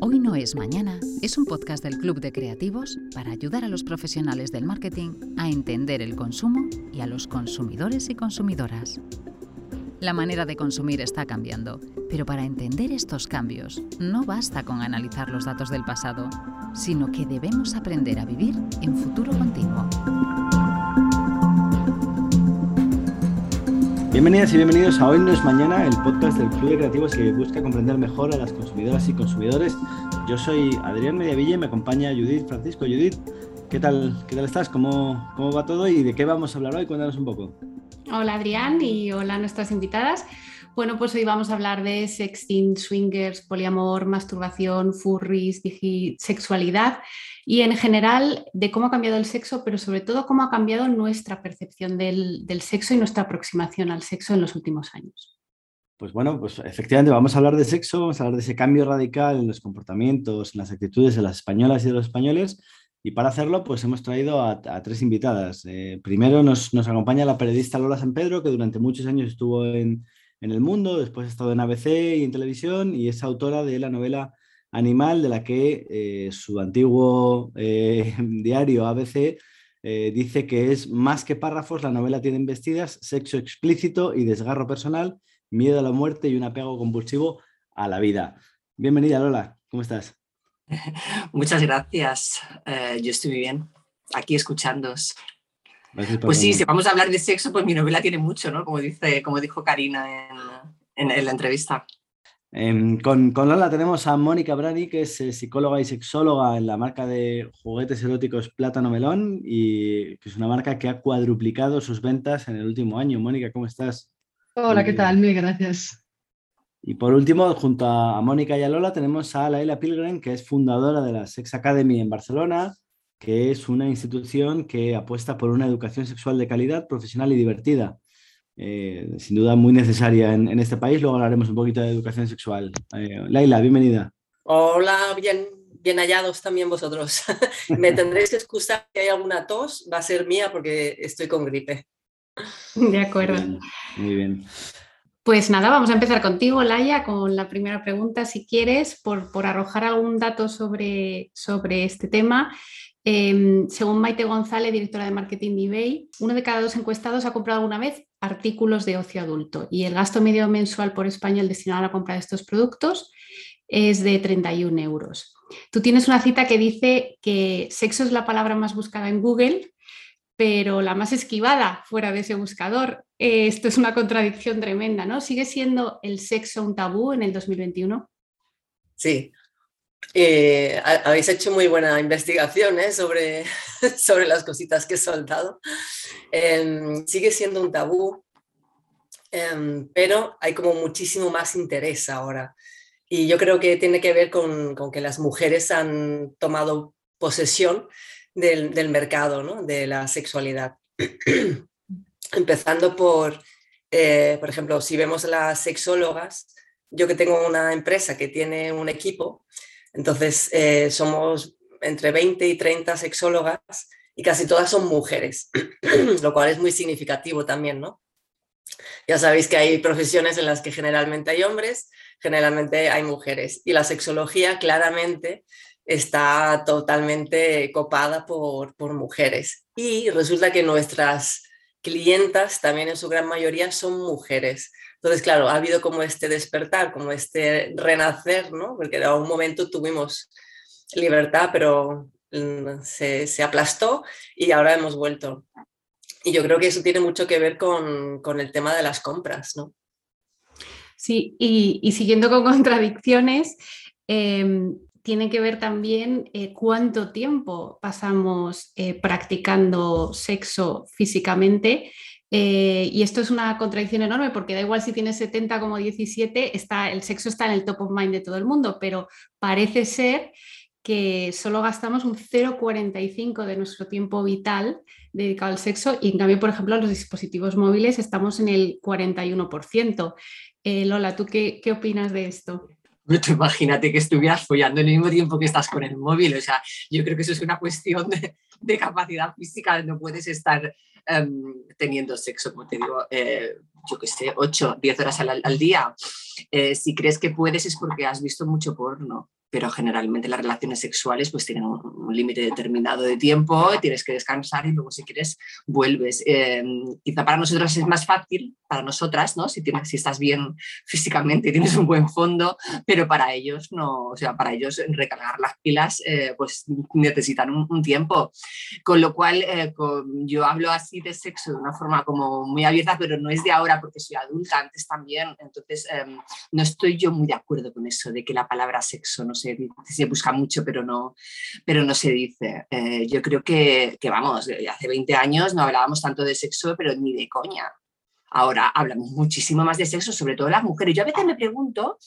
Hoy no es mañana es un podcast del Club de Creativos para ayudar a los profesionales del marketing a entender el consumo y a los consumidores y consumidoras. La manera de consumir está cambiando, pero para entender estos cambios no basta con analizar los datos del pasado, sino que debemos aprender a vivir en futuro continuo. Bienvenidas y bienvenidos a Hoy no es mañana, el podcast del Club de Creativos que busca comprender mejor a las consumidoras y consumidores. Yo soy Adrián Mediavilla y me acompaña Judith Francisco. Judith, ¿qué tal, qué tal estás? ¿Cómo, ¿Cómo va todo y de qué vamos a hablar hoy? Cuéntanos un poco. Hola Adrián y hola a nuestras invitadas. Bueno, pues hoy vamos a hablar de sexting, swingers, poliamor, masturbación, furries, sexualidad y en general de cómo ha cambiado el sexo, pero sobre todo cómo ha cambiado nuestra percepción del, sexo y nuestra aproximación al sexo en los últimos años. Pues bueno, pues efectivamente vamos a hablar de sexo, vamos a hablar de ese cambio radical en los comportamientos, en las actitudes de las españolas y de los españoles y para hacerlo, pues hemos traído a, tres invitadas. Eh, primero nos, acompaña la periodista Lola San Pedro, que durante muchos años estuvo en, El Mundo, después ha estado en ABC y en televisión, y es autora de la novela Animal, de la que eh, su antiguo eh, diario ABC dice que es más que párrafos, la novela tiene investidas sexo explícito y desgarro personal, miedo a la muerte y un apego compulsivo a la vida. Bienvenida, Lola, ¿cómo estás? Muchas gracias. Eh, yo estoy muy bien aquí escuchándos. Pues sí, si vamos a hablar de sexo, pues mi novela tiene mucho, ¿no? Como, dice, como dijo Karina en, la entrevista. Em, con, con, Lola tenemos a Mónica Brani, que es eh, psicóloga y sexóloga en la marca de juguetes eróticos Plátano Melón y que es una marca que ha cuadruplicado sus ventas en el último año. Mónica, ¿cómo estás? Hola, ¿qué tal? Mil gracias. Y por último, junto a Mónica y a Lola, tenemos a Laila Pilgrim, que es fundadora de la Sex Academy en Barcelona, que es una institución que apuesta por una educación sexual de calidad, profesional y divertida. Eh, sin duda muy necesaria en, este país. Luego hablaremos un poquito de educación sexual. Eh, Laila, bienvenida. Hola, bien, bien hallados también vosotros. Me tendréis que excusar si hay alguna tos, va a ser mía porque estoy con gripe. De acuerdo. muy bien. Pues nada, vamos a empezar contigo, Laia, con la primera pregunta, si quieres, por, arrojar algún dato sobre, sobre este tema. Em, según Maite González, directora de marketing de eBay, uno de cada dos encuestados ha comprado alguna vez artículos de ocio adulto y el gasto medio mensual por español destinado a la compra de estos productos es de 31 euros. Tú tienes una cita que dice que sexo es la palabra más buscada en Google pero la más esquivada fuera de ese buscador. Eh, esto es una contradicción tremenda, ¿no? ¿Sigue siendo el sexo un tabú en el 2021? Sí. Eh, habéis hecho muy buena investigación ¿eh? sobre, sobre las cositas que he soltado. Em, sigue siendo un tabú, em, pero hay como muchísimo más interés ahora. Y yo creo que tiene que ver con, con que las mujeres han tomado posesión del, mercado, ¿no? de la sexualidad. Empezando por, eh, por ejemplo, si vemos las sexólogas, yo que tengo una empresa que tiene un equipo, entonces eh, somos entre 20 y 30 sexólogas y casi todas son mujeres, lo cual es muy significativo también, ¿no? Ya sabéis que hay profesiones en las que generalmente hay hombres, generalmente hay mujeres y la sexología claramente está totalmente copada por, mujeres. Y resulta que nuestras clientas también en su gran mayoría son mujeres. Entonces, claro, ha habido como este despertar, como este renacer, ¿no? Porque en un momento tuvimos libertad, pero mm, se, aplastó y ahora hemos vuelto. Y yo creo que eso tiene mucho que ver con, el tema de las compras, ¿no? Sí, y, siguiendo con contradicciones, em, tiene que ver también eh, cuánto tiempo pasamos eh, practicando sexo físicamente. Eh, y esto es una contradicción enorme porque da igual si tienes 70 como 17, está, el sexo está en el top of mind de todo el mundo, pero parece ser que solo gastamos un 0,45 de nuestro tiempo vital dedicado al sexo y en cambio, por ejemplo, los dispositivos móviles estamos en el 41%. Lola, ¿tú qué, qué opinas de esto? Imagínate que estuvieras follando en el mismo tiempo que estás con el móvil. O sea, yo creo que eso es una cuestión de, capacidad física. No puedes estar em, teniendo sexo, como te digo, eh, yo qué sé, 8, 10 horas al, día. Eh, si crees que puedes es porque has visto mucho porno pero generalmente las relaciones sexuales pues tienen un, límite determinado de tiempo, tienes que descansar y luego si quieres vuelves. Eh, quizá para nosotras es más fácil, para nosotras, ¿no? Si, tienes, si estás bien físicamente, tienes un buen fondo, pero para ellos no, o sea, para ellos recargar las pilas eh, pues necesitan un, tiempo. Con lo cual eh, yo hablo así de sexo de una forma como muy abierta, pero no es de ahora porque soy adulta, antes también, entonces em, no estoy yo muy de acuerdo con eso de que la palabra sexo no se, busca mucho, pero no, pero no se dice. Eh, yo creo que, que, vamos, eh, hace 20 años no hablábamos tanto de sexo, pero ni de coña. Ahora hablamos muchísimo más de sexo, sobre todo las mujeres. Yo a veces me pregunto,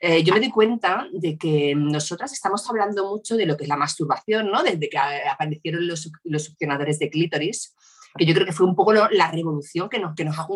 eh, yo me doy cuenta de que nosotras estamos hablando mucho de lo que es la masturbación, ¿no? Desde que aparecieron los, los succionadores de clítoris, que yo creo que fue un poco la revolución que nos, que nos ha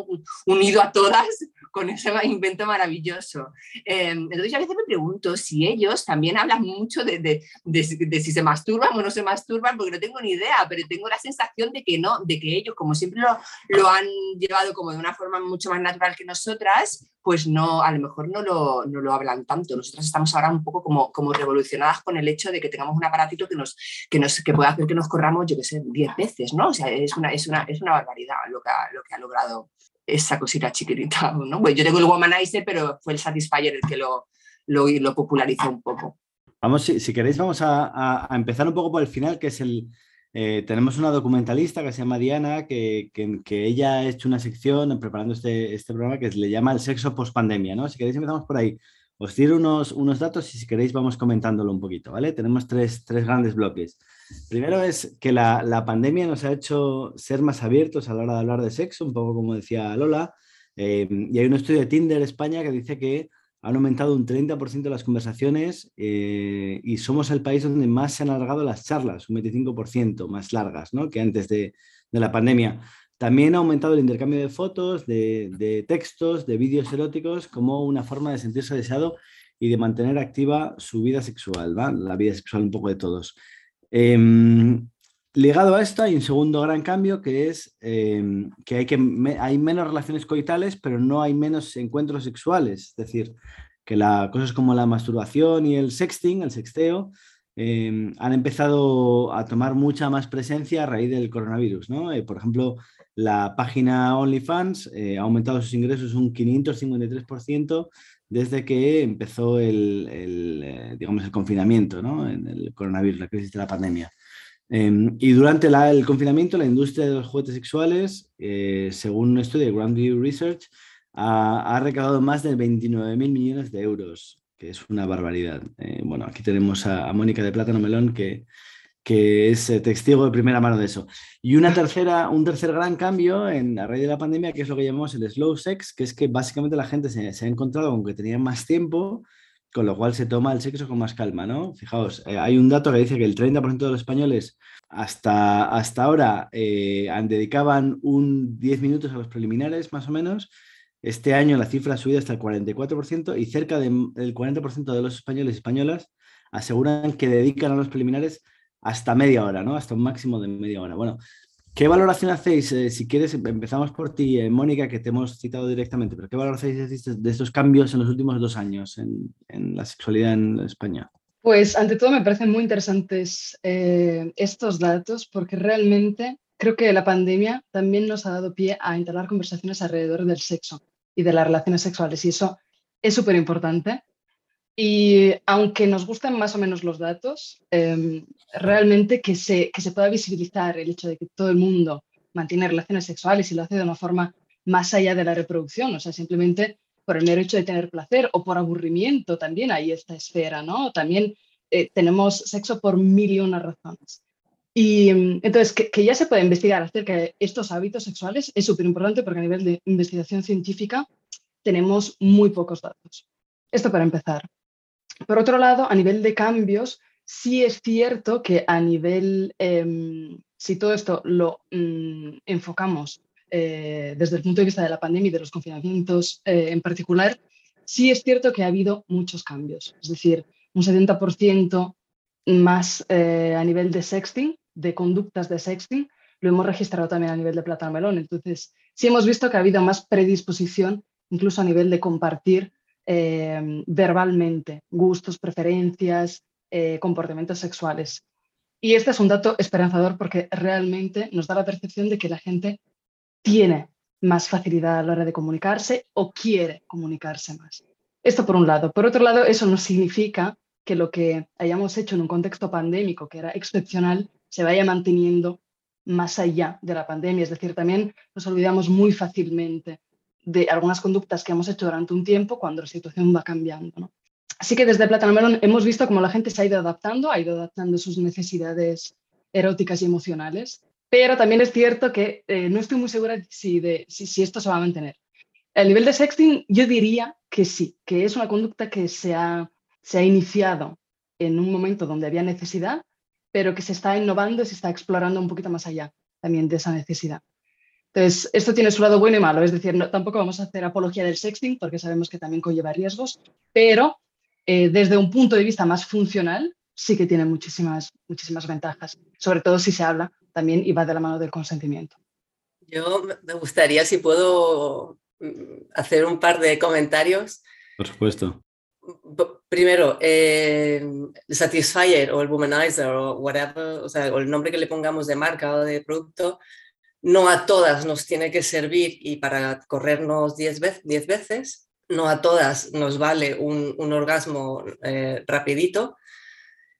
unido a todas con ese invento maravilloso. Em, entonces a veces me pregunto si ellos también hablan mucho de, de, de, si se masturban o no se masturban, porque no tengo ni idea, pero tengo la sensación de que no, de que ellos, como siempre lo, lo han llevado como de una forma mucho más natural que nosotras, pues no, a lo mejor no lo, no lo hablan tanto. Nosotras estamos ahora un poco como, como revolucionadas con el hecho de que tengamos un aparatito que nos, que nos que pueda hacer que nos corramos, yo que sé, 10 veces, ¿no? O sea, es una, es una, es una barbaridad lo que, ha, lo que ha logrado esa cosita chiquitita, ¿no? Bueno, yo tengo el Womanizer, pero fue el Satisfyer el que lo, lo, lo popularizó un poco. Vamos, si, si queréis, vamos a, a, empezar un poco por el final, que es el, eh, tenemos una documentalista que se llama Diana, que, ella ha hecho una sección preparando este, este, programa que le llama el sexo post pandemia, ¿no? Si queréis empezamos por ahí. Os tiro unos, unos datos y si queréis vamos comentándolo un poquito, ¿vale? Tenemos tres, grandes bloques. Primero es que la, pandemia nos ha hecho ser más abiertos a la hora de hablar de sexo, un poco como decía Lola. Eh, y hay un estudio de Tinder España que dice que han aumentado un 30% las conversaciones eh, y somos el país donde más se han alargado las charlas, un 25% más largas ¿no? que antes de, la pandemia. También ha aumentado el intercambio de fotos, de, textos, de vídeos eróticos como una forma de sentirse deseado y de mantener activa su vida sexual, la vida sexual un poco de todos. Em, ligado a esto hay un segundo gran cambio que es em, que, hay, que hay menos relaciones coitales, pero no hay menos encuentros sexuales. Es decir, que la, cosas como la masturbación y el sexting, el sexteo, em, han empezado a tomar mucha más presencia a raíz del coronavirus. ¿no? Eh, por ejemplo, la página OnlyFans eh, ha aumentado sus ingresos un 553% desde que empezó el, eh, digamos, el confinamiento, ¿no? en el coronavirus, la crisis de la pandemia. Em, y durante el confinamiento, la industria de los juguetes sexuales, eh, según un estudio de Grandview Research, ha, recaudado más de 29 mil millones de euros, que es una barbaridad. Eh, bueno, aquí tenemos a, Mónica de Plátano Melón, que, que es eh, testigo de primera mano de eso. Y una tercera, un tercer gran cambio en, a raíz de la pandemia, que es lo que llamamos el slow sex, que es que básicamente la gente se, se ha encontrado con que tenía más tiempo con lo cual se toma el sexo con más calma, ¿no? Fijaos, eh, hay un dato que dice que el 30% de los españoles hasta, hasta ahora eh, dedicaban un 10 minutos a los preliminares, más o menos. Este año la cifra ha subido hasta el 44% y cerca del 40% de los españoles y españolas aseguran que dedican a los preliminares hasta media hora, ¿no? Hasta un máximo de media hora. Bueno, ¿Qué valoración hacéis? Eh, si quieres, empezamos por ti, eh, Mónica, que te hemos citado directamente, pero ¿qué valoración hacéis de estos cambios en los últimos dos años en, la sexualidad en España? Pues ante todo me parecen muy interesantes eh, estos datos porque realmente creo que la pandemia también nos ha dado pie a entablar conversaciones alrededor del sexo y de las relaciones sexuales y eso es súper importante y aunque nos gusten más o menos los datos, em, realmente que se, que se pueda visibilizar el hecho de que todo el mundo mantiene relaciones sexuales y lo hace de una forma más allá de la reproducción, o sea, simplemente por el mero hecho de tener placer o por aburrimiento también hay esta esfera, ¿no? También eh, tenemos sexo por mil y una razones. Y em, entonces, que, que, ya se puede investigar acerca de estos hábitos sexuales es súper importante porque a nivel de investigación científica tenemos muy pocos datos. Esto para empezar. Por otro lado, a nivel de cambios, sí es cierto que a nivel, em, si todo esto lo mm, enfocamos eh, desde el punto de vista de la pandemia y de los confinamientos eh, en particular, sí es cierto que ha habido muchos cambios, es decir, un 70% más eh, a nivel de sexting, de conductas de sexting, lo hemos registrado también a nivel de plátano melón. Entonces, sí hemos visto que ha habido más predisposición, incluso a nivel de compartir eh, verbalmente gustos, preferencias, eh, comportamientos sexuales. Y este es un dato esperanzador porque realmente nos da la percepción de que la gente tiene más facilidad a la hora de comunicarse o quiere comunicarse más. Esto por un lado. Por otro lado, eso no significa que lo que hayamos hecho en un contexto pandémico, que era excepcional, se vaya manteniendo más allá de la pandemia. Es decir, también nos olvidamos muy fácilmente de algunas conductas que hemos hecho durante un tiempo cuando la situación va cambiando. Así que desde Plátano Melón hemos visto cómo la gente se ha ido adaptando, ha ido adaptando sus necesidades eróticas y emocionales, pero también es cierto que eh, no estoy muy segura si, de, si, esto se va a mantener. El nivel de sexting, yo diría que sí, que es una conducta que se ha, se ha iniciado en un momento donde había necesidad, pero que se está innovando y se está explorando un poquito más allá también de esa necesidad. Entonces, esto tiene su lado bueno y malo, es decir, no, tampoco vamos a hacer apología del sexting porque sabemos que también conlleva riesgos, pero eh, desde un punto de vista más funcional, sí que tiene muchísimas, muchísimas ventajas, sobre todo si se habla también y va de la mano del consentimiento. Yo me gustaría, si puedo, mm, hacer un par de comentarios. Por supuesto. Primero, eh, el Satisfyer o el Womanizer o whatever, o sea, o el nombre que le pongamos de marca o de producto, no a todas nos tiene que servir y para corrernos 10 veces, no a todas nos vale un, orgasmo eh, rapidito.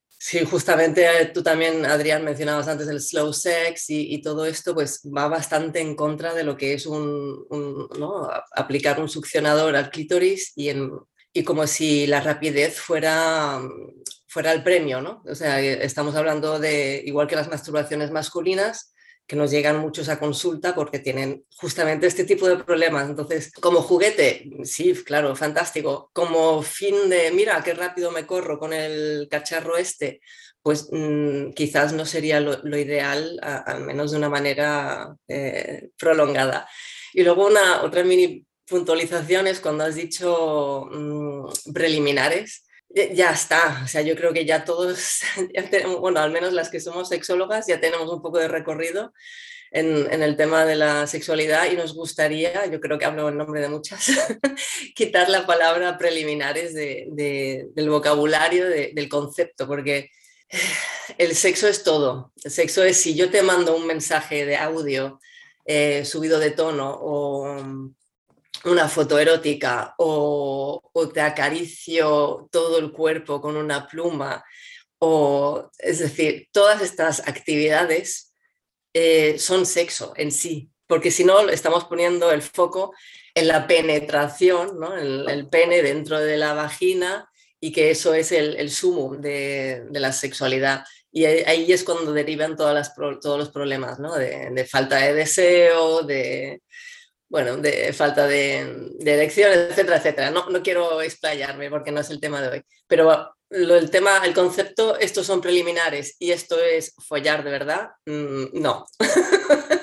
Sí, justamente eh, tú también, Adrián, mencionabas antes el slow sex y, todo esto, pues va bastante en contra de lo que es un, aplicar un succionador al clítoris y, y como si la rapidez fuera, fuera el premio, ¿no? O sea, estamos hablando de, igual que las masturbaciones masculinas, que nos llegan muchos a consulta porque tienen justamente este tipo de problemas. Entonces, como juguete, sí, claro, fantástico. Como fin de, mira, qué rápido me corro con el cacharro este, pues mm, quizás no sería lo, ideal, al menos de una manera eh, prolongada. Y luego una otra mini puntualización es cuando has dicho mm, preliminares ya está, o sea, yo creo que ya todos, bueno, al menos las que somos sexólogas, ya tenemos un poco de recorrido en, el tema de la sexualidad y nos gustaría, yo creo que hablo en nombre de muchas, quitar la palabra preliminares del vocabulario, del concepto, porque el sexo es todo. El sexo es si yo te mando un mensaje de audio eh, subido de tono o una foto erótica o, te acaricio todo el cuerpo con una pluma, o es decir, todas estas actividades eh, son sexo en sí, porque si no estamos poniendo el foco en la penetración, ¿no? el, pene dentro de la vagina y que eso es el, el sumo de, la sexualidad. Y ahí es cuando derivan todos los problemas, ¿no? de falta de deseo, de, bueno, de falta de, de elección, etcétera, etcétera. No, no quiero explayarme porque no es el tema de hoy, pero lo, el tema, el concepto, estos son preliminares y esto es follar de verdad, mm, no.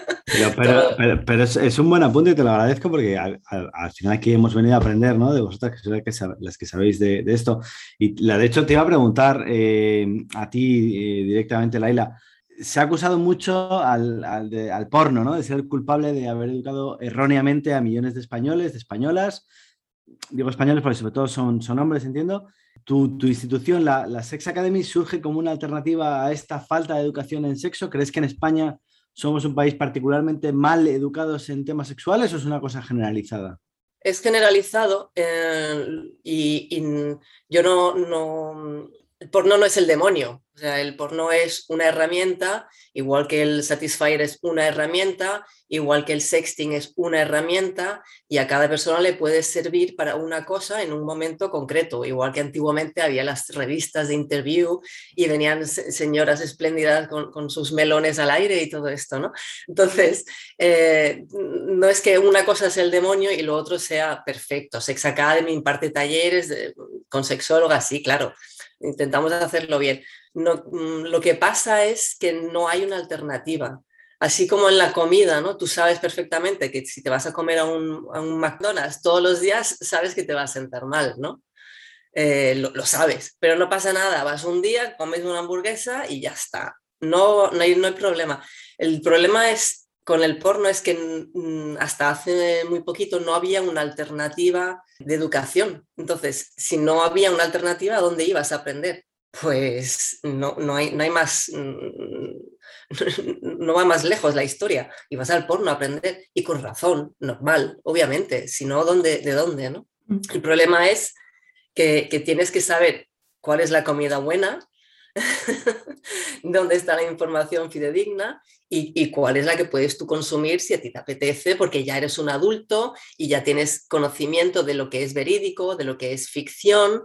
Pero, pero, es, un buen apunte y te lo agradezco porque al, final aquí hemos venido a aprender ¿no? de vosotras, que sois las que sabéis de, de, esto. Y la, de hecho te iba a preguntar eh, a ti eh, directamente, Laila, se ha acusado mucho al, porno, ¿no? De ser culpable de haber educado erróneamente a millones de españoles, de españolas. Digo españoles porque sobre todo son, son hombres, entiendo. Tu, institución, la, la, Sex Academy, surge como una alternativa a esta falta de educación en sexo. ¿Crees que en España somos un país particularmente mal educados en temas sexuales o es una cosa generalizada? Es generalizado eh, y, yo no, no, el porno no es el demonio, o sea, el porno es una herramienta, igual que el Satisfyer es una herramienta, igual que el sexting es una herramienta, y a cada persona le puede servir para una cosa en un momento concreto, igual que antiguamente había las revistas de interview y venían señoras espléndidas con, sus melones al aire y todo esto, ¿no? Entonces, eh, no es que una cosa es el demonio y lo otro sea perfecto. Sex Academy imparte talleres con sexólogas, sí, claro intentamos hacerlo bien. No, mm, lo que pasa es que no hay una alternativa. Así como en la comida, ¿no? Tú sabes perfectamente que si te vas a comer a un, McDonald's todos los días, sabes que te va a sentar mal, ¿no? Eh, lo, sabes, pero no pasa nada. Vas un día, comes una hamburguesa y ya está. No, no, hay, no hay problema. El problema es con el porno es que mm, hasta hace muy poquito no había una alternativa de educación. Entonces, si no había una alternativa, ¿a dónde ibas a aprender? Pues no, no, hay, no hay más, mm, no va más lejos la historia y vas al porno a aprender y con razón, normal, obviamente, si no, ¿dónde, ¿de dónde? No? El problema es que, que tienes que saber cuál es la comida buena, dónde está la información fidedigna y, cuál es la que puedes tú consumir si a ti te apetece, porque ya eres un adulto y ya tienes conocimiento de lo que es verídico, de lo que es ficción,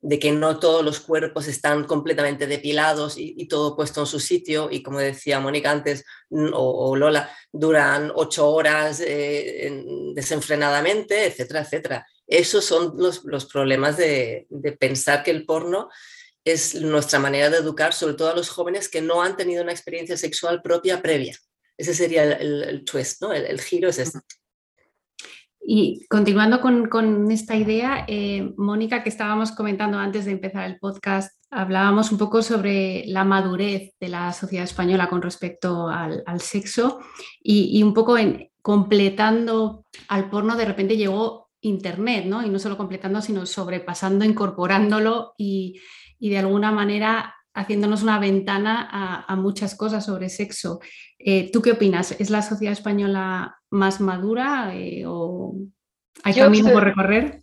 de que no todos los cuerpos están completamente depilados y, todo puesto en su sitio y como decía Mónica antes o, Lola, duran ocho horas eh, desenfrenadamente, etcétera, etcétera. Esos son los, problemas de, de pensar que el porno es nuestra manera de educar, sobre todo a los jóvenes que no han tenido una experiencia sexual propia previa. Ese sería el, twist, ¿no? El, giro es este. Y continuando con, esta idea, eh, Mónica, que estábamos comentando antes de empezar el podcast, hablábamos un poco sobre la madurez de la sociedad española con respecto al, sexo y, un poco en, completando al porno, de repente llegó Internet, ¿no? Y no solo completando, sino sobrepasando, incorporándolo y, y de alguna manera haciéndonos una ventana a, muchas cosas sobre sexo. Eh, ¿Tú qué opinas? ¿Es la sociedad española más madura eh, o hay camino por recorrer?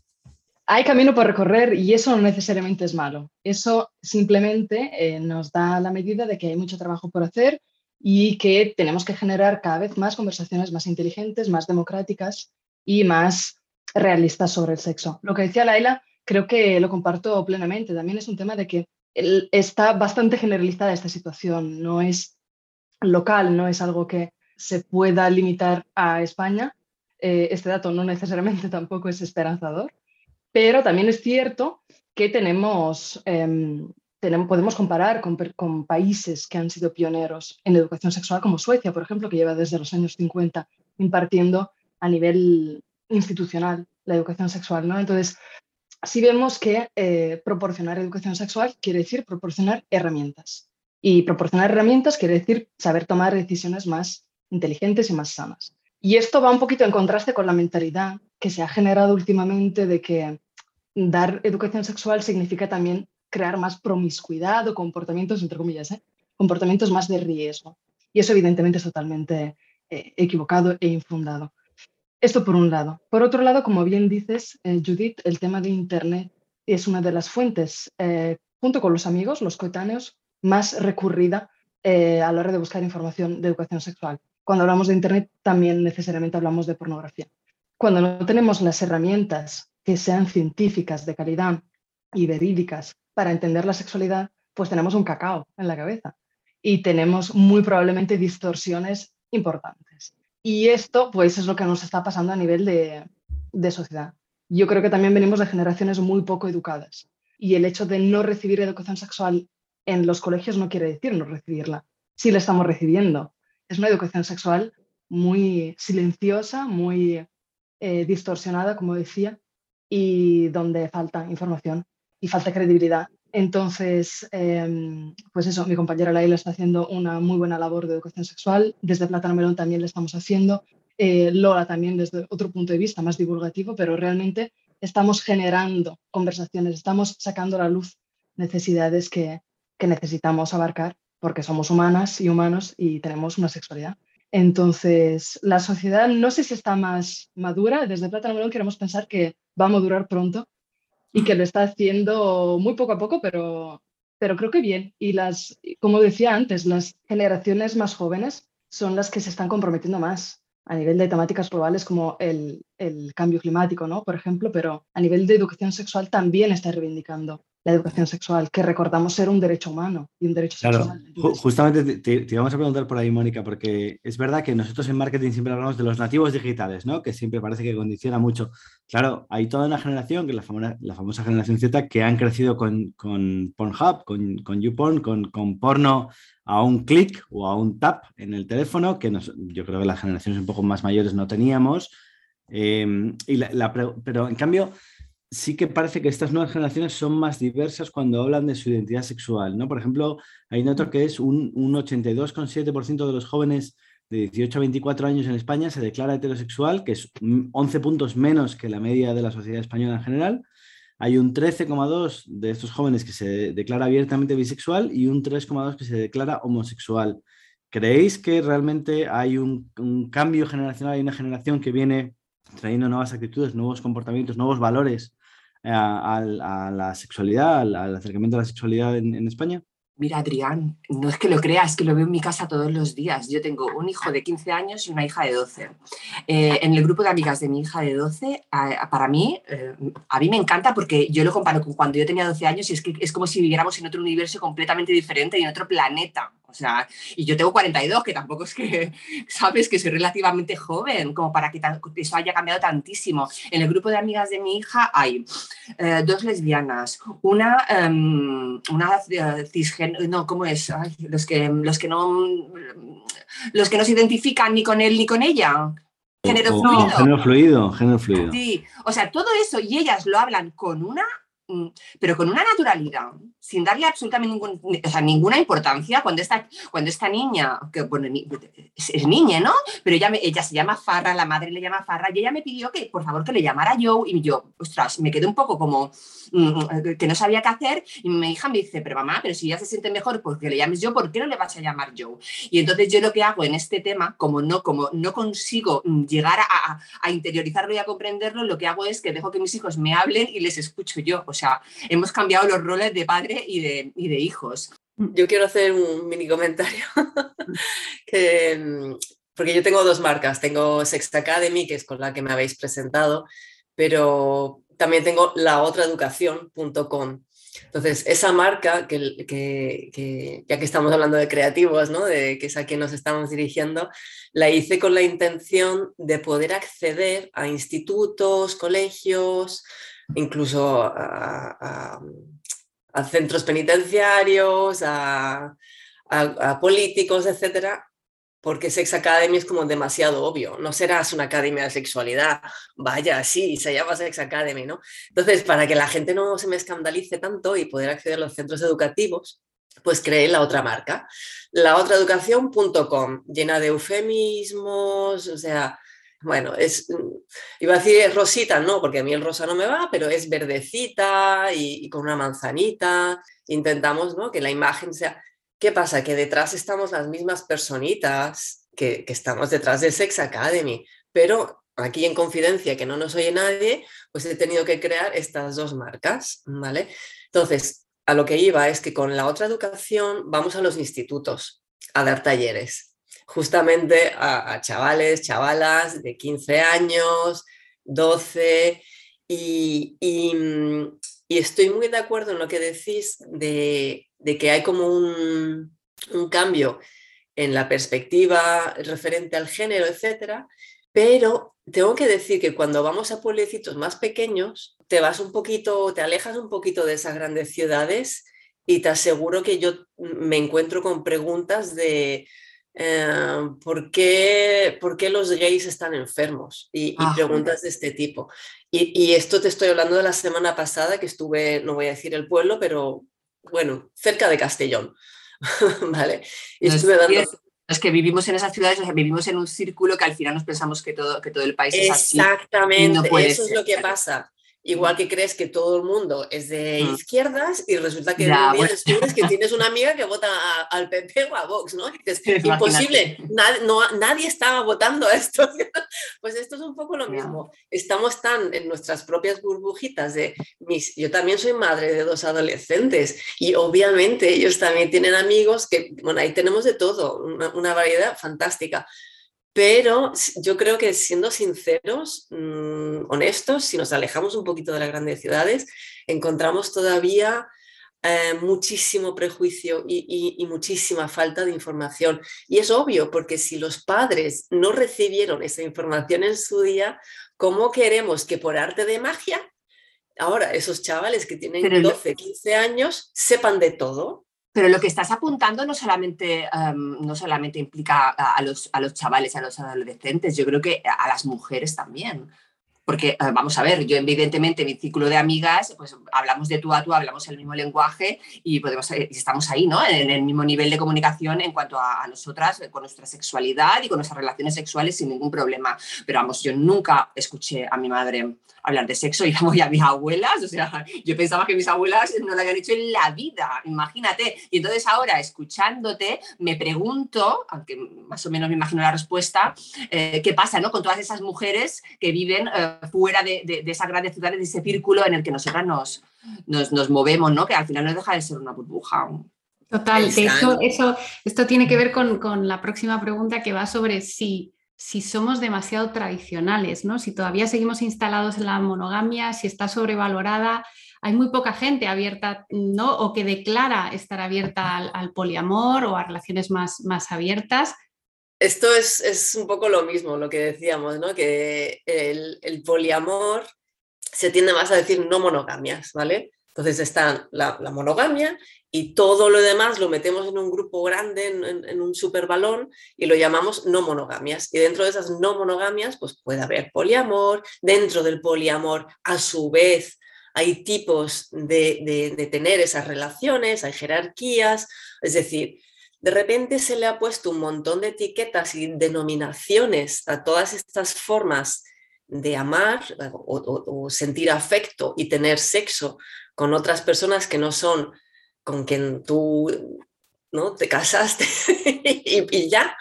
Hay camino por recorrer y eso no necesariamente es malo. Eso simplemente eh, nos da la medida de que hay mucho trabajo por hacer y que tenemos que generar cada vez más conversaciones más inteligentes, más democráticas y más realistas sobre el sexo. Lo que decía Laila, creo que lo comparto plenamente. También es un tema de que está bastante generalizada esta situación, no es local, no es algo que se pueda limitar a España. Eh, este dato no necesariamente tampoco es esperanzador, pero también es cierto que tenemos, em, tenemos podemos comparar con, con, países que han sido pioneros en educación sexual, como Suecia, por ejemplo, que lleva desde los años 50 impartiendo a nivel institucional la educación sexual. ¿no? Entonces, si vemos que eh, proporcionar educación sexual quiere decir proporcionar herramientas. Y proporcionar herramientas quiere decir saber tomar decisiones más inteligentes y más sanas. Y esto va un poquito en contraste con la mentalidad que se ha generado últimamente de que dar educación sexual significa también crear más promiscuidad o comportamientos, entre comillas, ¿eh? comportamientos más de riesgo. Y eso evidentemente es totalmente eh, equivocado e infundado. Esto por un lado. Por otro lado, como bien dices, eh, Judith, el tema de Internet es una de las fuentes, eh, junto con los amigos, los coetáneos, más recurrida eh, a la hora de buscar información de educación sexual. Cuando hablamos de Internet, también necesariamente hablamos de pornografía. Cuando no tenemos las herramientas que sean científicas, de calidad y verídicas para entender la sexualidad, pues tenemos un cacao en la cabeza y tenemos muy probablemente distorsiones importantes. Y esto, pues, es lo que nos está pasando a nivel de, sociedad. Yo creo que también venimos de generaciones muy poco educadas. Y el hecho de no recibir educación sexual en los colegios no quiere decir no recibirla. Sí la estamos recibiendo. Es una educación sexual muy silenciosa, muy eh, distorsionada, como decía, y donde falta información y falta credibilidad entonces, em, pues eso, mi compañera Laila está haciendo una muy buena labor de educación sexual. Desde Plátano Melón también le estamos haciendo. Eh, Lola también desde otro punto de vista más divulgativo, pero realmente estamos generando conversaciones, estamos sacando a la luz necesidades que, que necesitamos abarcar porque somos humanas y humanos y tenemos una sexualidad. Entonces, la sociedad no sé si está más madura. Desde Plátano Melón queremos pensar que va a madurar pronto y que lo está haciendo muy poco a poco, pero, pero creo que bien. Y las, como decía antes, las generaciones más jóvenes son las que se están comprometiendo más a nivel de temáticas globales como el, el, cambio climático, ¿no? Por ejemplo, pero a nivel de educación sexual también está reivindicando la educación sexual, que recordamos ser un derecho humano y un derecho sexual. justamente te, te, íbamos a preguntar por ahí, Mónica, porque es verdad que nosotros en marketing siempre hablamos de los nativos digitales, ¿no? Que siempre parece que condiciona mucho. Claro, hay toda una generación, que es la famosa, la famosa generación Z, que han crecido con, con Pornhub, con, con YouPorn, con, con porno a un clic o a un tap en el teléfono, que yo creo que las generaciones un poco más mayores no teníamos. Eh, y la, pero en cambio, sí que parece que estas nuevas generaciones son más diversas cuando hablan de su identidad sexual, ¿no? Por ejemplo, hay un otro que es un, un 82,7% de los jóvenes de 18 a 24 años en España se declara heterosexual, que es 11 puntos menos que la media de la sociedad española en general. Hay un 13,2 de estos jóvenes que se declara abiertamente bisexual y un 3,2 que se declara homosexual. ¿Creéis que realmente hay un, un cambio generacional y una generación que viene trayendo nuevas actitudes, nuevos comportamientos, nuevos valores eh, a, la sexualidad, al, acercamiento a la sexualidad en, España? Mira, Adrián, no es que lo creas, es que lo veo en mi casa todos los días. Yo tengo un hijo de 15 años y una hija de 12. Eh, en el grupo de amigas de mi hija de 12, para mí, eh, a mí me encanta porque yo lo comparo con cuando yo tenía 12 años y es que es como si viviéramos en otro universo completamente diferente y en otro planeta. O sea, y yo tengo 42, que tampoco es que, sabes, que soy relativamente joven, como para que eso haya cambiado tantísimo. En el grupo de amigas de mi hija hay eh, dos lesbianas, una, um, una eh, cisgénero, no, ¿cómo es? los, que, los, que no, los que no se identifican ni con él ni con ella. Género fluido. género fluido, género fluido. Sí, o sea, todo eso y ellas lo hablan con una pero con una naturalidad, sin darle absolutamente ninguna importancia, cuando esta, cuando esta niña, que bueno, es, niña, ¿no? Pero ella, ella se llama Farra, la madre le llama Farra, y ella me pidió que por favor que le llamara Joe, y yo, ostras, me quedé un poco como mm, que no sabía qué hacer, y mi hija me dice, pero mamá, pero si ya se siente mejor porque le llames yo, ¿por qué no le vas a llamar Joe? Y entonces yo lo que hago en este tema, como no, como no consigo mm, llegar a, interiorizarlo y a comprenderlo, lo que hago es que dejo que mis hijos me hablen y les escucho yo. Sea, hemos cambiado los roles de padre y de, de hijos. Yo quiero hacer un mini comentario, porque yo tengo dos marcas, tengo Sex Academy, que es con la que me habéis presentado, pero también tengo la otra educación.com. Entonces, esa marca, que, que, ya que estamos hablando de creativos, ¿no? de que es a quien nos estamos dirigiendo, la hice con la intención de poder acceder a institutos, colegios, incluso a, centros penitenciarios, a, políticos, etcétera, porque Sex Academy es como demasiado obvio. No serás una academia de sexualidad. Vaya, sí, se llama Sex Academy, ¿no? Entonces, para que la gente no se me escandalice tanto y poder acceder a los centros educativos, pues creé la otra marca, la otra educación.com, llena de eufemismos, o sea, bueno, es, mm, iba a decir es rosita, no, porque a mí el rosa no me va, pero es verdecita y, con una manzanita. Intentamos ¿no? que la imagen sea... ¿Qué pasa? Que detrás estamos las mismas personitas que, estamos detrás de Sex Academy, pero aquí en confidencia, que no nos oye nadie, pues he tenido que crear estas dos marcas, ¿vale? Entonces, a lo que iba es que con la otra educación vamos a los institutos a dar talleres justamente a, chavales, chavalas de 15 años, 12, y, mm, y, estoy muy de acuerdo en lo que decís de, de que hay como un, un, cambio en la perspectiva referente al género, etcétera, pero tengo que decir que cuando vamos a pueblecitos más pequeños, te vas un poquito, te alejas un poquito de esas grandes ciudades y te aseguro que yo me encuentro con preguntas de, eh, ¿por, qué, ¿por, qué, los gays están enfermos? Y, ah, preguntas de este tipo. Y, esto te estoy hablando de la semana pasada que estuve, no voy a decir el pueblo, pero bueno, cerca de Castellón. ¿Vale? Y estuve dando... Es que vivimos en esas ciudades, vivimos en un círculo que al final nos pensamos que todo, que todo el país es así. Exactamente, eso es lo que pasa. Igual que crees que todo el mundo es de izquierdas y resulta que día descubres que tienes una amiga que vota al PP o a Vox, ¿no? Imposible, nadie, no, nadie estaba votando a esto. pues esto es un poco lo mismo. Estamos tan en nuestras propias burbujitas de mis... Yo también soy madre de dos adolescentes y obviamente ellos también tienen amigos que, bueno, ahí tenemos de todo, una variedad fantástica pero yo creo que siendo sinceros, mm, honestos, si nos alejamos un poquito de las grandes ciudades, encontramos todavía eh, muchísimo prejuicio y, muchísima falta de información. Y es obvio, porque si los padres no recibieron esa información en su día, ¿cómo queremos que por arte de magia ahora esos chavales que tienen 12, 15 años sepan de todo? Pero lo que estás apuntando no solamente, em, no solamente implica a, los, a los chavales, a los adolescentes, yo creo que a las mujeres también. Porque, eh, vamos a ver, yo evidentemente mi círculo de amigas, pues hablamos de tú a tú, hablamos el mismo lenguaje y podemos, eh, estamos ahí, ¿no? En el mismo nivel de comunicación en cuanto a, nosotras, con nuestra sexualidad y con nuestras relaciones sexuales sin ningún problema. Pero vamos, yo nunca escuché a mi madre hablar de sexo y voy a mis abuelas, o sea, yo pensaba que mis abuelas no lo habían hecho en la vida, imagínate. Y entonces ahora, escuchándote, me pregunto, aunque más o menos me imagino la respuesta, eh, qué pasa ¿no? con todas esas mujeres que viven eh, fuera de, de, esas grandes ciudades, de ese círculo en el que nosotras nos, nos, nos movemos, ¿no? que al final no deja de ser una burbuja. Total, de hecho, eso, esto tiene que ver con, con, la próxima pregunta que va sobre si si somos demasiado tradicionales, ¿no? Si todavía seguimos instalados en la monogamia, si está sobrevalorada, hay muy poca gente abierta, ¿no? O que declara estar abierta al, poliamor o a relaciones más, más abiertas. Esto es, un poco lo mismo, lo que decíamos, ¿no? Que el, el poliamor se tiende más a decir no monogamias, ¿vale? Entonces está la, monogamia y todo lo demás lo metemos en un grupo grande, en, un super balón y lo llamamos no monogamias. Y dentro de esas no monogamias, pues puede haber poliamor. Dentro del poliamor, a su vez, hay tipos de, de tener esas relaciones, hay jerarquías. Es decir, de repente se le ha puesto un montón de etiquetas y denominaciones a todas estas formas de amar o, sentir afecto y tener sexo con otras personas que no son con quien tú ¿no? te casaste y, ya.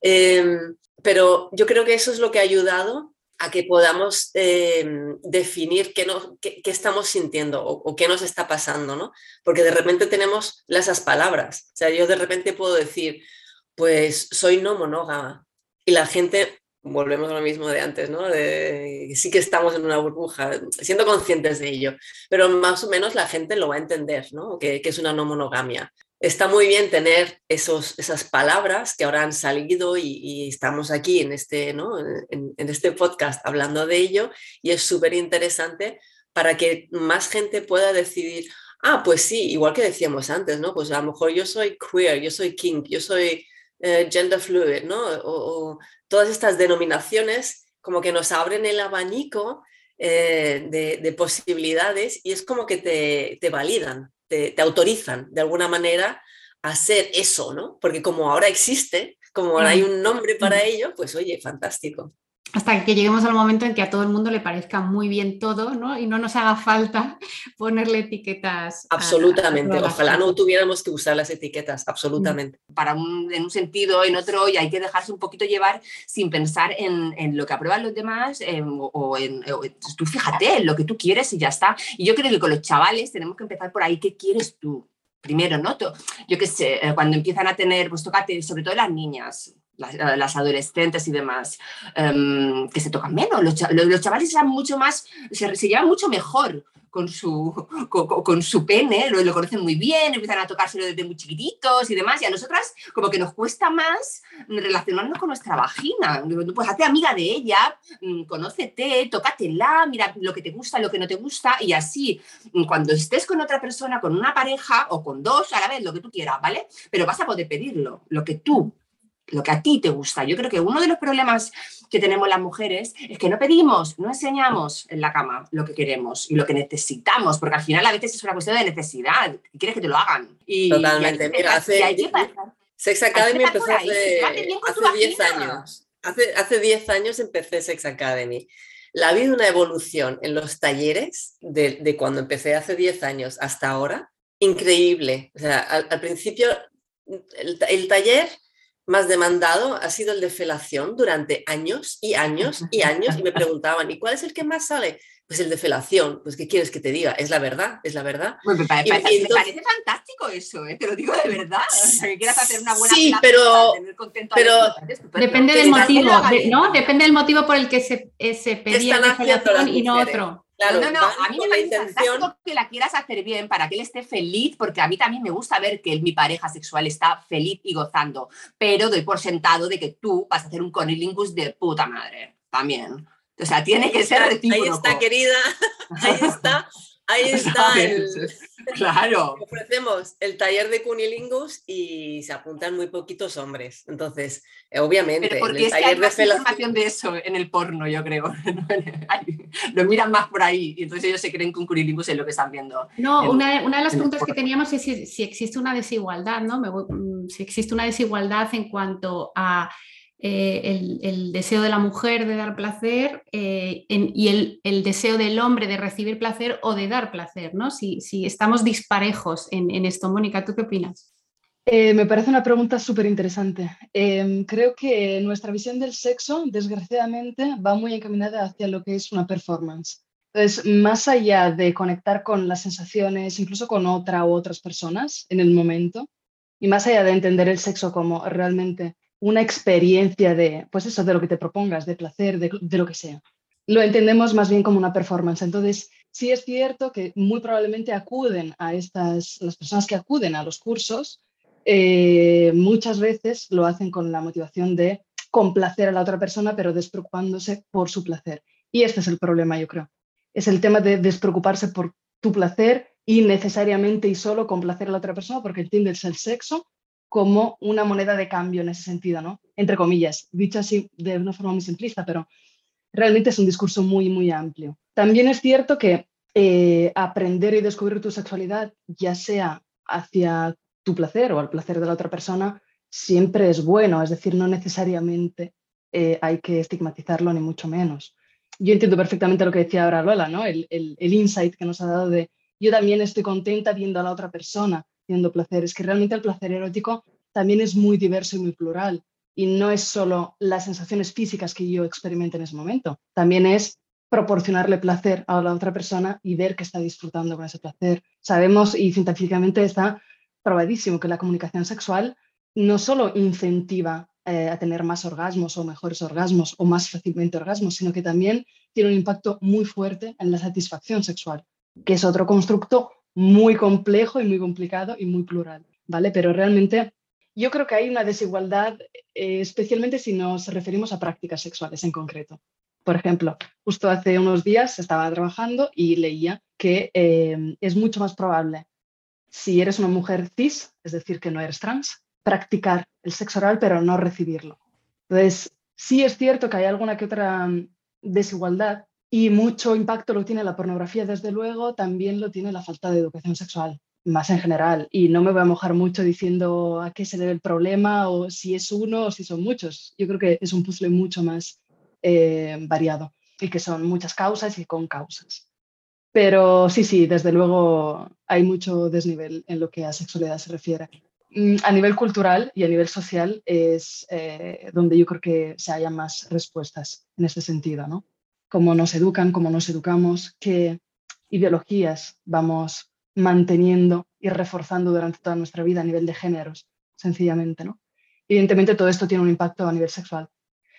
Em, pero yo creo que eso es lo que ha ayudado a que podamos em, definir qué, qué, estamos sintiendo o, qué nos está pasando, ¿no? Porque de repente tenemos esas palabras. O sea, yo de repente puedo decir, pues soy no monógama. Y la gente volvemos a lo mismo de antes, ¿no? sí que estamos en una burbuja, siendo conscientes de ello, pero más o menos la gente lo va a entender, ¿no? Que, es una no monogamia. Está muy bien tener esos, esas palabras que ahora han salido y, estamos aquí en este, ¿no? en, este podcast hablando de ello y es súper interesante para que más gente pueda decidir, ah, pues sí, igual que decíamos antes, ¿no? Pues a lo mejor yo soy queer, yo soy kink, yo soy eh, gender fluid, ¿no? O, todas estas denominaciones como que nos abren el abanico eh, de, posibilidades y es como que te, validan, te, te, autorizan de alguna manera a ser eso, ¿no? Porque como ahora existe, como ahora hay un nombre para ello, pues oye, fantástico hasta que lleguemos al momento en que a todo el mundo le parezca muy bien todo, ¿no? Y no nos haga falta ponerle etiquetas. Absolutamente, ojalá no tuviéramos que usar las etiquetas, absolutamente. Para un, en un sentido, en otro, y hay que dejarse un poquito llevar sin pensar en, lo que aprueban los demás o, en, tú fíjate en lo que tú quieres y ya está. Y yo creo que con los chavales tenemos que empezar por ahí, ¿qué quieres tú? Primero, ¿no? Yo qué sé, eh, cuando empiezan a tener, pues tócate, sobre todo las niñas, eh, las, adolescentes y demás, em, que se tocan menos. Los, los, chavales se, mucho más, se, se, llevan mucho mejor con su, con, su pene, lo, lo, conocen muy bien, empiezan a tocárselo desde muy chiquititos y demás, y a nosotras como que nos cuesta más relacionarnos con nuestra vagina. Pues hazte amiga de ella, mm, conócete, tócatela, mira lo que te gusta, lo que no te gusta, y así, cuando estés con otra persona, con una pareja o con dos a la vez, lo que tú quieras, ¿vale? Pero vas a poder pedirlo, lo que tú lo que a ti te gusta. Yo creo que uno de los problemas que tenemos las mujeres es que no pedimos, no enseñamos en la cama lo que queremos y lo que necesitamos, porque al final a veces es una cuestión de necesidad y quieres que te lo hagan. Y, Totalmente. Mira, hace, Sex Academy empezó hace, 10 años. Hace, hace 10 años empecé Sex Academy. La ha habido una evolución en los talleres de, de cuando empecé hace 10 años hasta ahora, increíble. O sea, al, principio el, el taller más demandado ha sido el de felación durante años y años y años y me preguntaban, ¿y cuál es el que más sale? Pues el de felación, pues ¿qué quieres que te diga? Es la verdad, es la verdad. me, parece, fantástico eso, ¿eh? te lo digo de verdad. que quieras hacer una buena sí, pero, pero depende del motivo, ¿no? Depende del motivo por el que se, eh, se pedía la felación y no otro. Claro, no, no, a mí me parece intención... que la quieras hacer bien para que él esté feliz, porque a mí también me gusta ver que mi pareja sexual está feliz y gozando, pero doy por sentado de que tú vas a hacer un conilingus de puta madre, también. O sea, tiene que ser recíproco. Ahí está, querida, ahí está. Ahí está el... Claro. Ofrecemos el taller de cunilingus y se apuntan muy poquitos hombres. Entonces, eh, obviamente, Pero porque es que hay más información de eso en el porno, yo creo. lo miran más por ahí y entonces ellos se creen que un cunilingus es lo que están viendo. No, una, una, de las preguntas que teníamos es si, si, existe una desigualdad, ¿no? Mm, si existe una desigualdad en cuanto a eh, el, deseo de la mujer de dar placer eh, y el, deseo del hombre de recibir placer o de dar placer, ¿no? Si, estamos disparejos en, esto. Mónica, ¿tú qué opinas? Eh, me parece una pregunta súper interesante. Em, creo que nuestra visión del sexo, desgraciadamente, va muy encaminada hacia lo que es una performance. Entonces, más allá de conectar con las sensaciones, incluso con otra u otras personas en el momento, y más allá de entender el sexo como realmente una experiencia de, pues eso, de lo que te propongas, de placer, de, lo que sea. Lo entendemos más bien como una performance. Entonces, sí es cierto que muy probablemente acuden a estas, las personas que acuden a los cursos, eh, muchas veces lo hacen con la motivación de complacer a la otra persona, pero despreocupándose por su placer. Y este es el problema, yo creo. Es el tema de despreocuparse por tu placer y necesariamente y solo complacer a la otra persona porque entiendes el sexo como una moneda de cambio en ese sentido, ¿no? Entre comillas, dicho así de una forma muy simplista, pero realmente es un discurso muy, muy amplio. También es cierto que eh, aprender y descubrir tu sexualidad, ya sea hacia tu placer o al placer de la otra persona, siempre es bueno, es decir, no necesariamente eh, hay que estigmatizarlo, ni mucho menos. Yo entiendo perfectamente lo que decía ahora Lola, ¿no? El, el, el insight que nos ha dado de yo también estoy contenta viendo a la otra persona placer. Es que realmente el placer erótico también es muy diverso y muy plural. Y no es solo las sensaciones físicas que yo experimente en ese momento, también es proporcionarle placer a la otra persona y ver que está disfrutando con ese placer. Sabemos y científicamente está probadísimo que la comunicación sexual no solo incentiva eh, a tener más orgasmos o mejores orgasmos o más fácilmente orgasmos, sino que también tiene un impacto muy fuerte en la satisfacción sexual, que es otro constructo muy complejo y muy complicado y muy plural, ¿vale? Pero realmente yo creo que hay una desigualdad, eh, especialmente si nos referimos a prácticas sexuales en concreto. Por ejemplo, justo hace unos días estaba trabajando y leía que eh, es mucho más probable, si eres una mujer cis, es decir, que no eres trans, practicar el sexo oral pero no recibirlo. Entonces, sí es cierto que hay alguna que otra mm, desigualdad, y mucho impacto lo tiene la pornografía, desde luego, también lo tiene la falta de educación sexual, más en general. Y no me voy a mojar mucho diciendo a qué se debe el problema o si es uno o si son muchos. Yo creo que es un puzzle mucho más eh, variado y que son muchas causas y con causas. Pero sí, sí, desde luego hay mucho desnivel en lo que a sexualidad se refiere. Mm, a nivel cultural y a nivel social es eh, donde yo creo que se hayan más respuestas en ese sentido, ¿no? Cómo nos educan, cómo nos educamos, qué ideologías vamos manteniendo y reforzando durante toda nuestra vida a nivel de géneros, sencillamente, ¿no? Evidentemente todo esto tiene un impacto a nivel sexual.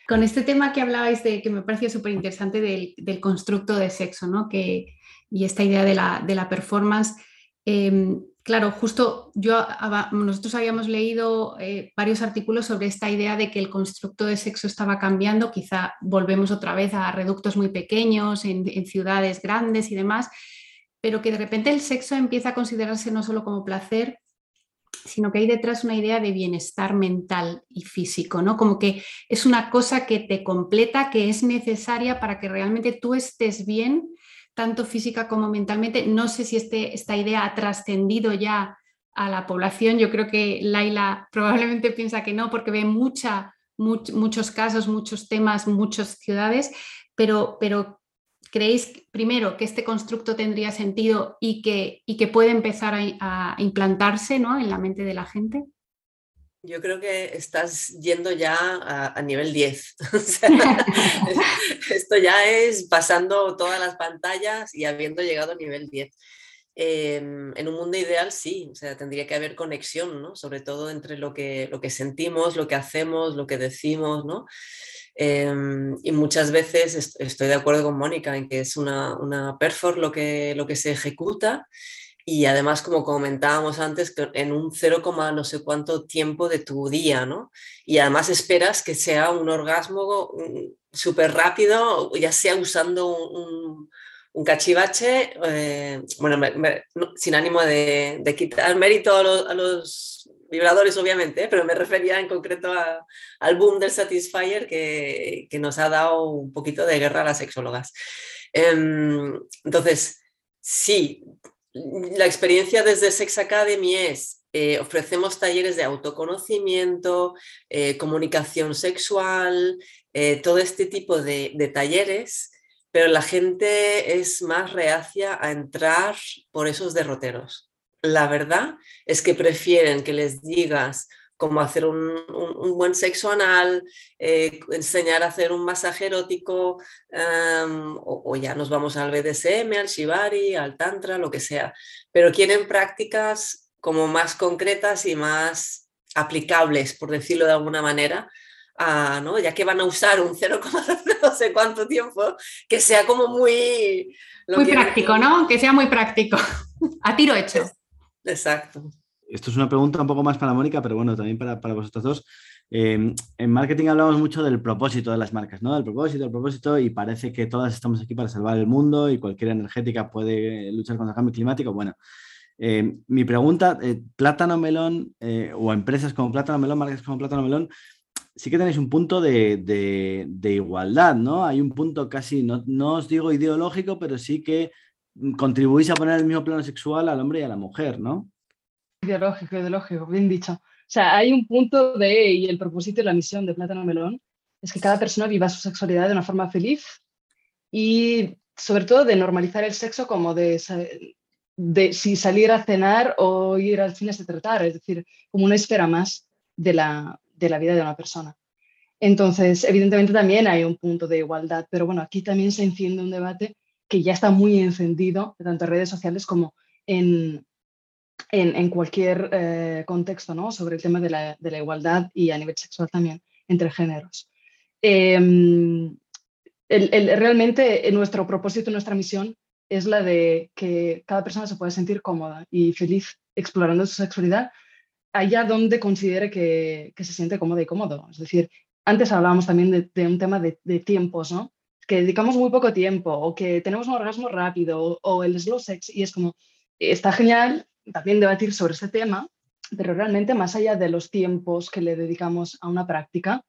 Con este tema que hablabais de que me pareció súper interesante del, constructo de sexo, ¿no? Que, y esta idea de la, de la performance, em, claro, justo yo, nosotros habíamos leído eh, varios artículos sobre esta idea de que el constructo de sexo estaba cambiando, quizá volvemos otra vez a reductos muy pequeños, en, ciudades grandes y demás, pero que de repente el sexo empieza a considerarse no solo como placer, sino que hay detrás una idea de bienestar mental y físico, ¿no? Como que es una cosa que te completa, que es necesaria para que realmente tú estés bien tanto física como mentalmente. No sé si este, esta idea ha trascendido ya a la población. Yo creo que Laila probablemente piensa que no, porque ve muchos casos, muchos temas, muchas ciudades, pero, pero ¿creéis primero que este constructo tendría sentido y que, y que puede empezar a, implantarse ¿no? en la mente de la gente? Yo creo que estás yendo ya a, nivel 10. esto ya es pasando todas las pantallas y habiendo llegado a nivel 10. Em, en un mundo ideal sí, o sea, tendría que haber conexión, ¿no? Sobre todo entre lo que, lo que sentimos, lo que hacemos, lo que decimos, ¿no? Em, y muchas veces estoy de acuerdo con Mónica en que es una, una perfor lo que, lo que se ejecuta y además, como comentábamos antes, en un 0, no sé cuánto tiempo de tu día, ¿no? Y además esperas que sea un orgasmo mm, súper rápido, ya sea usando un, cachivache, eh, bueno, sin ánimo de, quitar mérito a los, vibradores, obviamente, pero me refería en concreto al boom del Satisfyer que, que, nos ha dado un poquito de guerra a las sexólogas. Em, entonces, sí, la experiencia desde Sex Academy es, eh, ofrecemos talleres de autoconocimiento, eh, comunicación sexual, eh, todo este tipo de, de, talleres, pero la gente es más reacia a entrar por esos derroteros. La verdad es que prefieren que les digas, cómo hacer un, buen sexo anal, eh, enseñar a hacer un masaje erótico, o, ya nos vamos al BDSM, al Shibari, al Tantra, lo que sea. Pero quieren prácticas como más concretas y más aplicables, por decirlo de alguna manera, ¿no? ya que van a usar un 0, no sé cuánto tiempo, que sea como muy... Muy práctico, ¿no? Que sea muy práctico. a tiro hecho. Exacto esto es una pregunta un poco más para Mónica, pero bueno, también para, para vosotros dos. Em, en marketing hablamos mucho del propósito de las marcas, ¿no? Del propósito, el propósito, y parece que todas estamos aquí para salvar el mundo y cualquier energética puede luchar contra el cambio climático. Bueno, em, mi pregunta, eh, Plátano Melón eh, o empresas como Plátano Melón, marcas como Plátano Melón, sí que tenéis un punto de, de, igualdad, ¿no? Hay un punto casi, no, no, os digo ideológico, pero sí que contribuís a poner el mismo plano sexual al hombre y a la mujer, ¿no? Ideológico, ideológico, bien dicho. O sea, hay un punto de, y el propósito y la misión de Plátano Melón, es que cada persona viva su sexualidad de una forma feliz y sobre todo de normalizar el sexo como de, de si salir a cenar o ir al cine se tratar, es decir, como una esfera más de la, de la vida de una persona. Entonces, evidentemente también hay un punto de igualdad, pero bueno, aquí también se enciende un debate que ya está muy encendido, tanto en redes sociales como en, en, cualquier eh, contexto, ¿no? Sobre el tema de la, de la, igualdad y a nivel sexual también entre géneros. Em, el, realmente nuestro propósito, nuestra misión es la de que cada persona se pueda sentir cómoda y feliz explorando su sexualidad allá donde considere que, que se siente cómoda y cómodo. Es decir, antes hablábamos también de, de un tema de, de, tiempos, ¿no? Que dedicamos muy poco tiempo o que tenemos un orgasmo rápido o, o el slow sex y es como, está genial, también debatir sobre ese tema, pero realmente más allá de los tiempos que le dedicamos a una práctica,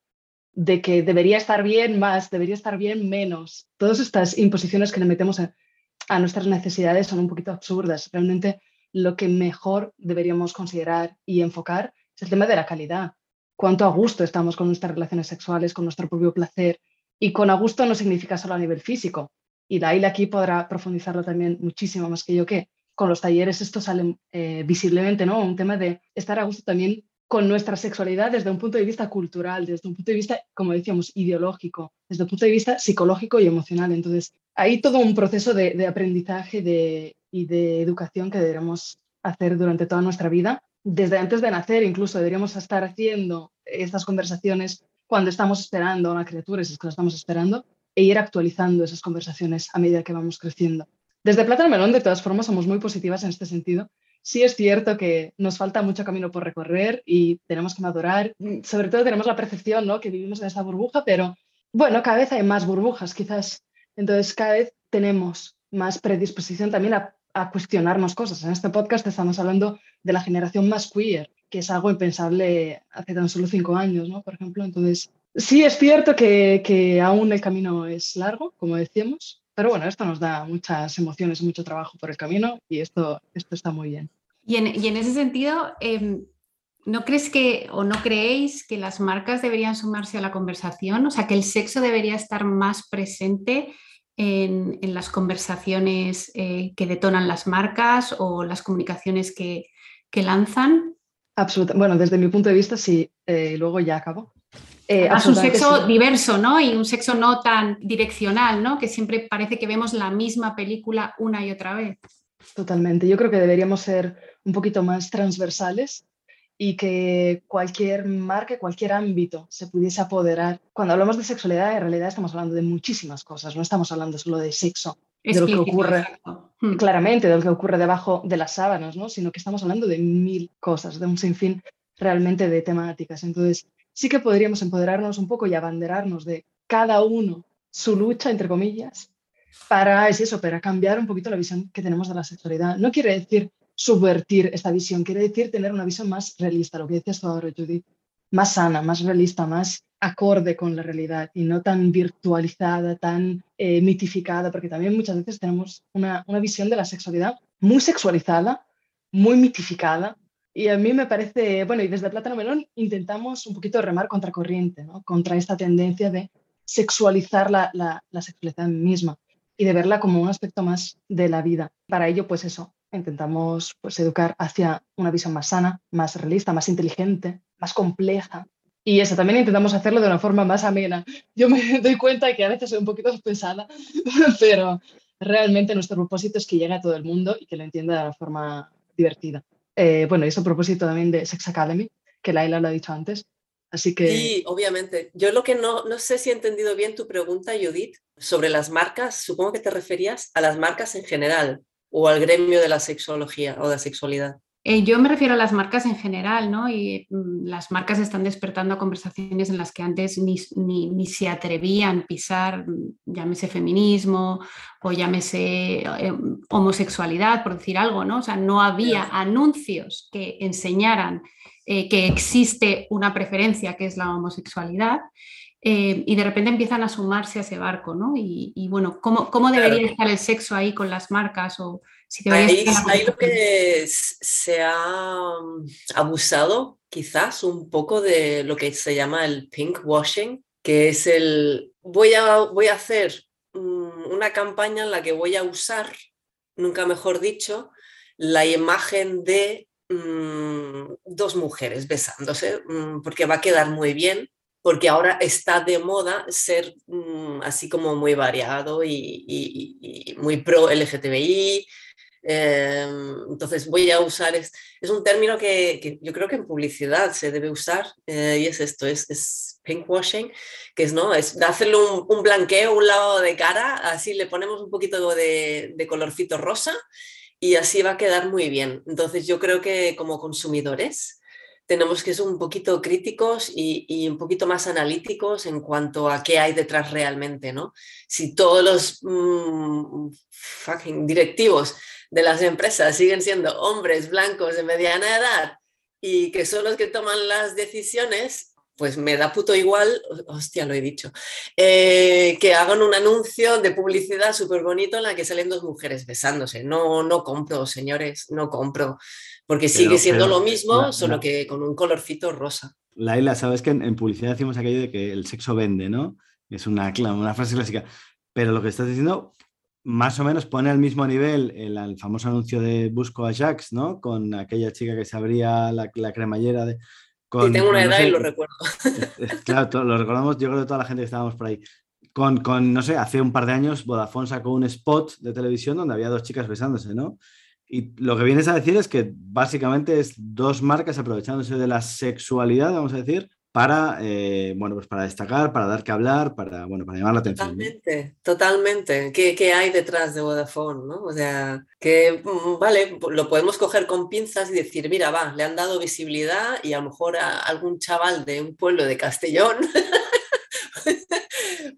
de que debería estar bien más, debería estar bien menos, todas estas imposiciones que le metemos a, nuestras necesidades son un poquito absurdas. Realmente lo que mejor deberíamos considerar y enfocar es el tema de la calidad. Cuánto a gusto estamos con nuestras relaciones sexuales, con nuestro propio placer. Y con a gusto no significa solo a nivel físico. Y Laila aquí podrá profundizarlo también muchísimo más que yo que con los talleres esto sale eh, visiblemente, ¿no? Un tema de estar a gusto también con nuestra sexualidad desde un punto de vista cultural, desde un punto de vista, como decíamos, ideológico, desde un punto de vista psicológico y emocional. Entonces, hay todo un proceso de, aprendizaje y de educación que deberíamos hacer durante toda nuestra vida. Desde antes de nacer, incluso deberíamos estar haciendo estas conversaciones cuando estamos esperando a una criatura, si es que lo estamos esperando, e ir actualizando esas conversaciones a medida que vamos creciendo. Desde Plátano Melón, de todas formas, somos muy positivas en este sentido. Sí es cierto que nos falta mucho camino por recorrer y tenemos que madurar. Sobre todo tenemos la percepción ¿no? que vivimos en esta burbuja, pero bueno, cada vez hay más burbujas quizás. Entonces cada vez tenemos más predisposición también a, a cuestionarnos cosas. En este podcast estamos hablando de la generación más queer, que es algo impensable hace tan solo cinco años, ¿no? Por ejemplo, entonces sí es cierto que aún el camino es largo, como decíamos, pero bueno, esto nos da muchas emociones, mucho trabajo por el camino y esto, esto está muy bien. Y en, y en ese sentido, em, ¿no crees que o no creéis que las marcas deberían sumarse a la conversación? O sea, que el sexo debería estar más presente en, en las conversaciones eh, que detonan las marcas o las comunicaciones que, que lanzan. Absolutamente. Bueno, desde mi punto de vista, sí. Eh, luego ya acabo. Eh, un sexo diverso, ¿no? Y un sexo no tan direccional, ¿no? Que siempre parece que vemos la misma película una y otra vez. Totalmente. Yo creo que deberíamos ser un poquito más transversales y que cualquier marca, cualquier ámbito se pudiese apoderar. Cuando hablamos de sexualidad, en realidad estamos hablando de muchísimas cosas, no estamos hablando solo de sexo, de lo que ocurre hmm. claramente, de lo que ocurre debajo de las sábanas, ¿no? sino que estamos hablando de mil cosas, de un sinfín realmente de temáticas. Entonces, sí que podríamos empoderarnos un poco y abanderarnos de cada uno su lucha, entre comillas, para, es eso, para cambiar un poquito la visión que tenemos de la sexualidad. No quiere decir subvertir esta visión, quiere decir tener una visión más realista, lo que decías tú ahora, Judith, más sana, más realista, más acorde con la realidad y no tan virtualizada, tan eh, mitificada, porque también muchas veces tenemos una, una visión de la sexualidad muy sexualizada, muy mitificada, y a mí me parece, bueno, y desde Plátano Melón intentamos un poquito remar contra corriente, ¿no? contra esta tendencia de sexualizar la, la, la, sexualidad misma y de verla como un aspecto más de la vida. Para ello, pues eso, intentamos pues, educar hacia una visión más sana, más realista, más inteligente, más compleja. Y eso también intentamos hacerlo de una forma más amena. Yo me doy cuenta que a veces soy un poquito pesada, pero realmente nuestro propósito es que llegue a todo el mundo y que lo entienda de una forma divertida. Eh, bueno, es a propósito también de Sex Academy, que Laila lo ha dicho antes. Así que... Sí, obviamente. Yo lo que no, no sé si he entendido bien tu pregunta, Judith, sobre las marcas, supongo que te referías a las marcas en general o al gremio de la sexología o de la sexualidad? Eh, yo me refiero a las marcas en general, ¿no? Y mm, las marcas están despertando a conversaciones en las que antes ni, ni, se atrevían a pisar, mm, llámese feminismo o llámese eh, homosexualidad, por decir algo, ¿no? O sea, no había anuncios que enseñaran eh, que existe una preferencia que es la homosexualad. y de repente empiezan a sumarse a ese barco, ¿no? Y, bueno, ¿cómo, cómo debería estar el sexo ahí con las marcas? O si ahí, ahí lo que se ha mm, abusado quizás un poco de lo que se llama el pink washing, que es el voy a, voy a hacer mm, una campaña en la que voy a usar, nunca mejor dicho, la imagen de mm, dos mujeres besándose, porque va a quedar muy bien porque ahora está de moda ser así como muy variado y, muy pro LGTBI. Em, entonces voy a usar, es, un término que, yo creo que en publicidad se debe usar eh, y es esto, es, es pinkwashing, que es, ¿no? es hacerle un, un, blanqueo, un lado de cara, así le ponemos un poquito de, de colorcito rosa y así va a quedar muy bien. Entonces yo creo que como consumidores tenemos que ser un poquito críticos y, un poquito más analíticos en cuanto a qué hay detrás realmente, ¿no? Si todos los mm, fucking directivos de las empresas siguen siendo hombres blancos de mediana edad y que son los que toman las decisiones, pues me da puto igual, hostia, lo he dicho, eh, que hagan un anuncio de publicidad súper bonito en la que salen dos mujeres besándose. No, no compro, señores, no compro porque sigue siendo lo mismo, solo que con un colorcito rosa. Laila, sabes que en, publicidad decimos aquello de que el sexo vende, ¿no? Es una, una frase clásica. Pero lo que estás diciendo, más o menos pone al mismo nivel el, famoso anuncio de Busco a Jax, ¿no? Con aquella chica que se abría la, cremallera de. Con, tengo una edad y lo recuerdo. Claro, lo recordamos, yo creo que toda la gente que estábamos por ahí. Con, con, no sé, hace un par de años Vodafone sacó un spot de televisión donde había dos chicas besándose, ¿no? Y lo que vienes a decir es que básicamente es dos marcas aprovechándose de la sexualidad, vamos a decir, para, eh, bueno, pues para destacar, para dar que hablar, para, bueno, para llamar la atención. Totalmente, totalmente. ¿Qué, ¿Qué, hay detrás de Vodafone? ¿no? O sea, que, mm, vale, lo podemos coger con pinzas y decir, mira, va, le han dado visibilidad y a lo mejor a algún chaval de un pueblo de Castellón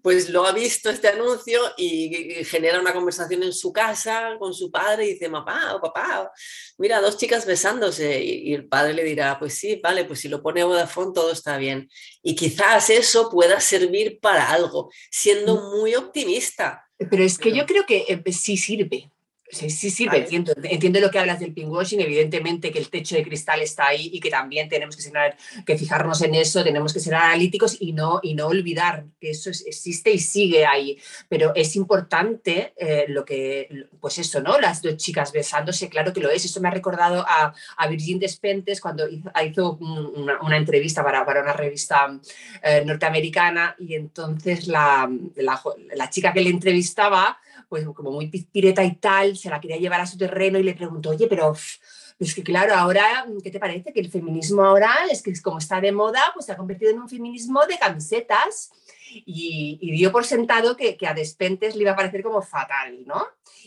pues lo ha visto este anuncio y genera una conversación en su casa con su padre y dice, papá o papá, mira, dos chicas besándose y, el padre le dirá, pues sí, vale, pues si lo pone Vodafone todo está bien. Y quizás eso pueda servir para algo, siendo mm. muy optimista. Pero es que yo creo que eh, sí sirve. Sí, sí, sí, entiendo. Entiendo lo que hablas del pinkwashing, evidentemente que el techo de cristal está ahí y que también tenemos que, ser, que fijarnos en eso, tenemos que ser analíticos y no, y no olvidar que eso existe y sigue ahí. Pero es importante eh, lo que, pues eso, ¿no? Las dos chicas besándose, claro que lo es. Eso me ha recordado a, a Virgin Despentes cuando hizo, una, una, entrevista para, para una revista eh, norteamericana y entonces la, la, la chica que le entrevistaba pues como muy pireta y tal, se la quería llevar a su terreno y le preguntó, oye, pero es que claro, ahora, ¿qué te parece? Que el feminismo ahora es que como está de moda, pues se ha convertido en un feminismo de camisetas. Y, dio por sentado que, a Despentes le iba a parecer como fatal, ¿no?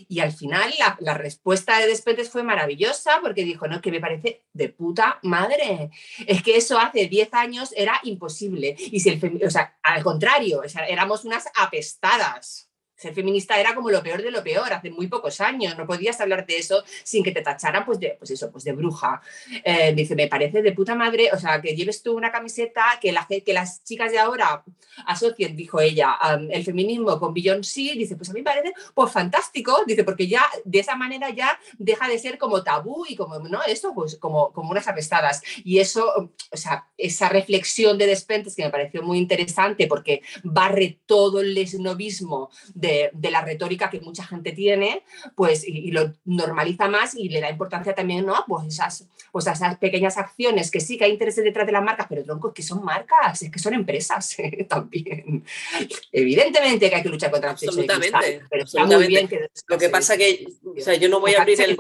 Y al final la, respuesta de Despentes fue maravillosa porque dijo, no, que me parece de puta madre. Es que eso hace 10 años era imposible. Y si el o sea, al contrario, éramos unas apestadas ser feminista era como lo peor de lo peor, hace muy pocos años, no podías hablar de eso sin que te tacharan pues de, pues eso, pues de bruja. Eh, dice, me parece de puta madre, o sea, que lleves tú una camiseta, que, la, que las chicas de ahora asocien, dijo ella, el feminismo con Beyoncé, dice, pues a mí me parece pues fantástico, dice, porque ya de esa manera ya deja de ser como tabú y como, ¿no? Eso, pues como, como unas apestadas. Y eso, o sea, esa reflexión de Despentes que me pareció muy interesante porque barre todo el esnovismo de de, la retórica que mucha gente tiene, pues y, lo normaliza más y le da importancia también ¿no? pues esas, pues esas pequeñas acciones que sí que hay intereses detrás de las marcas, pero tronco, que son marcas, es que son empresas también. Evidentemente que hay que luchar contra la Absolutamente, pero está muy bien que Lo que pasa que o sea, yo no voy a abrir el, el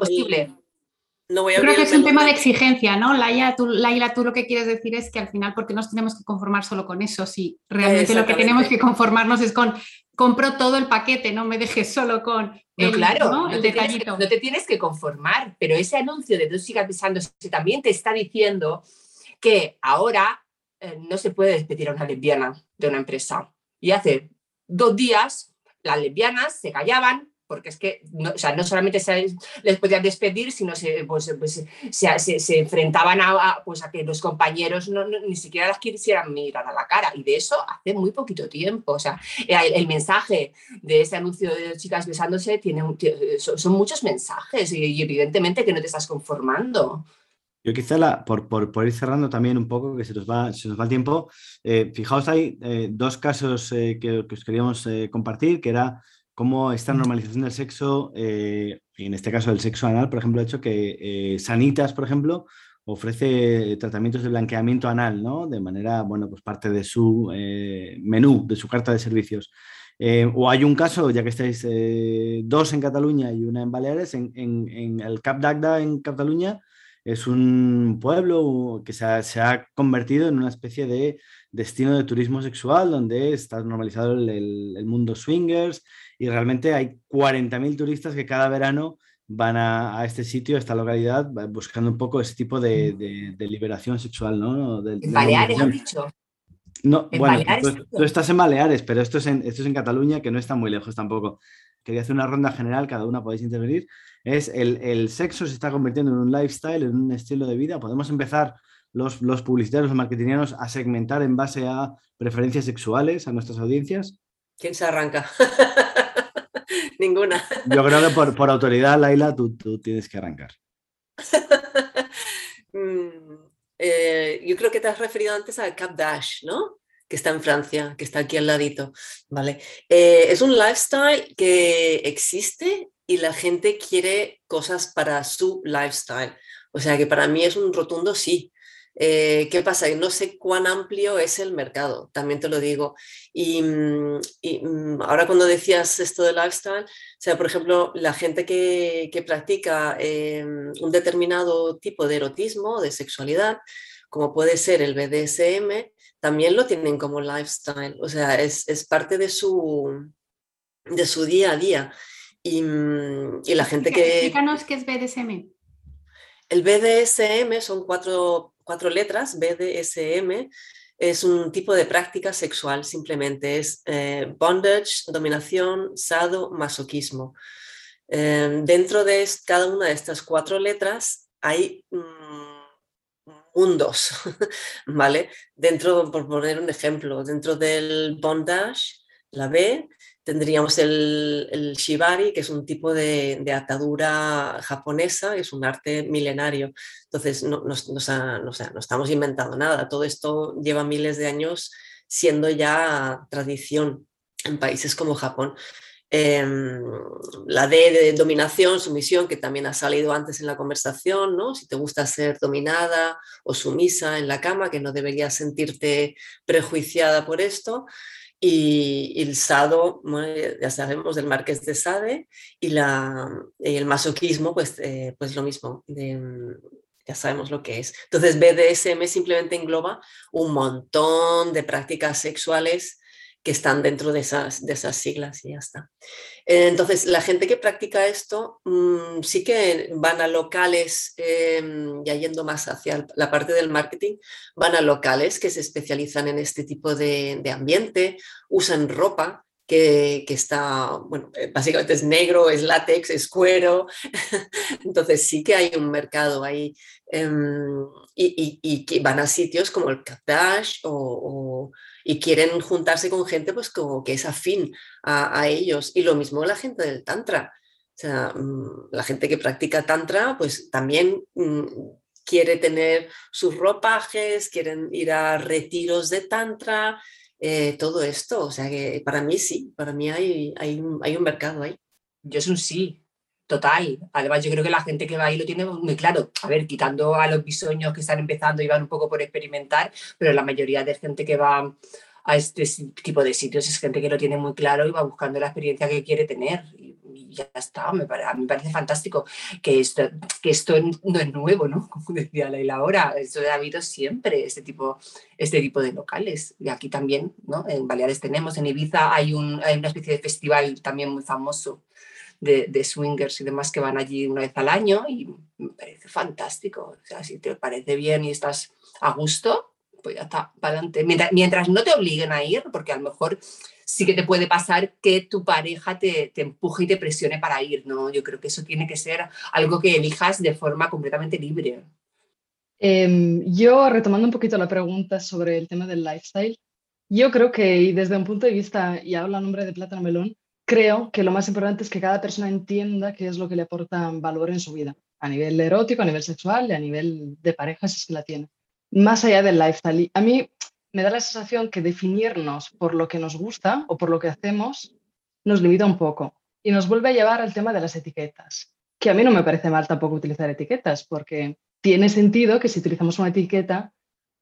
no voy a Creo que es un tema de exigencia, ¿no? Laila tú, Laila, tú lo que quieres decir es que al final, ¿por qué nos tenemos que conformar solo con eso? Si realmente lo que tenemos que conformarnos es con compro todo el paquete, no me dejes solo con el, claro, ¿no? el detallito. no te tienes que conformar, pero ese anuncio de dos chicas besándose también te está diciendo que ahora eh, no se puede despedir a una lesbiana de una empresa. Y hace dos días las lesbianas se callaban, porque es que no, o sea, no solamente se les podían despedir, sino se, pues, pues, se, se, enfrentaban a, pues, a que los compañeros no, ni siquiera las quisieran mirar a la cara. Y de eso hace muy poquito tiempo. O sea, el, mensaje de ese anuncio de chicas besándose tiene, son, muchos mensajes y, evidentemente que no te estás conformando. Yo quizá la, por, por, por, ir cerrando también un poco, que se nos va, se nos va el tiempo, eh, fijaos hay eh, dos casos eh, que, que, os queríamos compartir, que era cómo esta normalización del sexo, eh, en este caso del sexo anal, por ejemplo, ha hecho que eh, Sanitas, por ejemplo, ofrece tratamientos de blanqueamiento anal, ¿no? De manera, bueno, pues parte de su eh, menú, de su carta de servicios. o hay un caso, ya que estáis dos en Cataluña y una en Baleares, en, en el Cap d'Agda en Cataluña, es un pueblo que se ha, convertido en una especie de destino de turismo sexual donde está normalizado el, mundo swingers y realmente hay 40.000 turistas que cada verano van a, este sitio, a esta localidad, buscando un poco ese tipo de, liberación sexual, ¿no? en Baleares, has dicho. No, bueno, tú, estás en Baleares, pero esto es en, esto es en Cataluña, que no está muy lejos tampoco. Quería hacer una ronda general, cada una podéis intervenir es el, sexo se está convirtiendo en un lifestyle, en un estilo de vida. Podemos empezar los, los publicitarios, los marketingianos a segmentar en base a preferencias sexuales a nuestras audiencias. ¿Quién se arranca? Ninguna. Yo creo que por, autoridad, Laila, tú, tú tienes que arrancar. Mm, eh, yo creo que te has referido antes al Cap Dash, ¿no? que está en Francia, que está aquí al ladito, ¿vale? Eh, es un lifestyle que existe y la gente quiere cosas para su lifestyle. O sea que para mí es un rotundo sí. Eh, ¿Qué pasa? No sé cuán amplio es el mercado, también te lo digo. Y, mm, mm, ahora cuando decías esto de lifestyle, o sea, por ejemplo, la gente que, practica em, un determinado tipo de erotismo, de sexualidad, como puede ser el BDSM, también lo tienen como lifestyle. O sea, es, es parte de su, de su día a día. Mm, y, la gente que... Explícanos qué es BDSM. El BDSM son cuatro, cuatro letras, BDSM es un tipo de práctica sexual, simplemente es eh, bondage, dominación, sado, masoquismo. Em, dentro de cada una de estas cuatro letras hay mm, mundos, ¿vale? Dentro, por poner un ejemplo, dentro del bondage, la B, Tendríamos el, shibari, que es un tipo de, atadura japonesa, es un arte milenario. Entonces, no, estamos inventando nada. Todo esto lleva miles de años siendo ya tradición en países como Japón. Em, la D de dominación, sumisión, que también ha salido antes en la conversación, ¿no? Si te gusta ser dominada o sumisa en la cama, que no deberías sentirte prejuiciada por esto y, el sado, ya sabemos, del marqués de Sade, y, la, el masoquismo, pues, eh, pues lo mismo, ya sabemos lo que es. Entonces, BDSM simplemente engloba un montón de prácticas sexuales que están dentro de esas, de esas siglas y ya está. Entonces, la gente que practica esto mm, sí que van a locales, ya yendo más hacia la parte del marketing, van a locales que se especializan en este tipo de, ambiente, usan ropa que, que, está, bueno, eh, básicamente es negro, es látex, es cuero, entonces sí que hay un mercado ahí em, y, y, que van a sitios como el Kadash o y quieren juntarse con gente pues como que es afín a, ellos. Y lo mismo la gente del Tantra. O sea, mm, la gente que practica Tantra pues también mm, quiere tener sus ropajes, quieren ir a retiros de Tantra, eh, todo esto. O sea que para mí sí, para mí hay, hay, un, hay un mercado ahí. Yo es un sí, Total. Además, yo creo que la gente que va ahí lo tiene muy claro. A ver, quitando a los bisoños que están empezando y van un poco por experimentar, pero la mayoría de gente que va a este tipo de sitios es gente que lo tiene muy claro y va buscando la experiencia que quiere tener. Y, ya está. Me a mí me parece fantástico que esto, no es nuevo, ¿no? Como decía Leila ahora. Esto ha habido siempre, este tipo, este tipo de locales. Y aquí también, ¿no? En Baleares tenemos, en Ibiza hay una especie de festival también muy famoso de, swingers y demás que van allí una vez al año y me parece fantástico. O sea, si te parece bien y estás a gusto, pues ya está, para adelante. Mientras, no te obliguen a ir, porque a lo mejor sí que te puede pasar que tu pareja te, te, empuje y te presione para ir, ¿no? Yo creo que eso tiene que ser algo que elijas de forma completamente libre. Em, yo, retomando un poquito la pregunta sobre el tema del lifestyle, yo creo que desde un punto de vista, y hablo a nombre de Plátano Melón, creo que lo más importante es que cada persona entienda qué es lo que le aporta valor en su vida, a nivel erótico, a nivel sexual y a nivel de pareja, si es que la tiene. Más allá del lifestyle. A mí me da la sensación que definirnos por lo que nos gusta o por lo que hacemos nos limita un poco y nos vuelve a llevar al tema de las etiquetas, que a mí no me parece mal tampoco utilizar etiquetas, porque tiene sentido que si utilizamos una etiqueta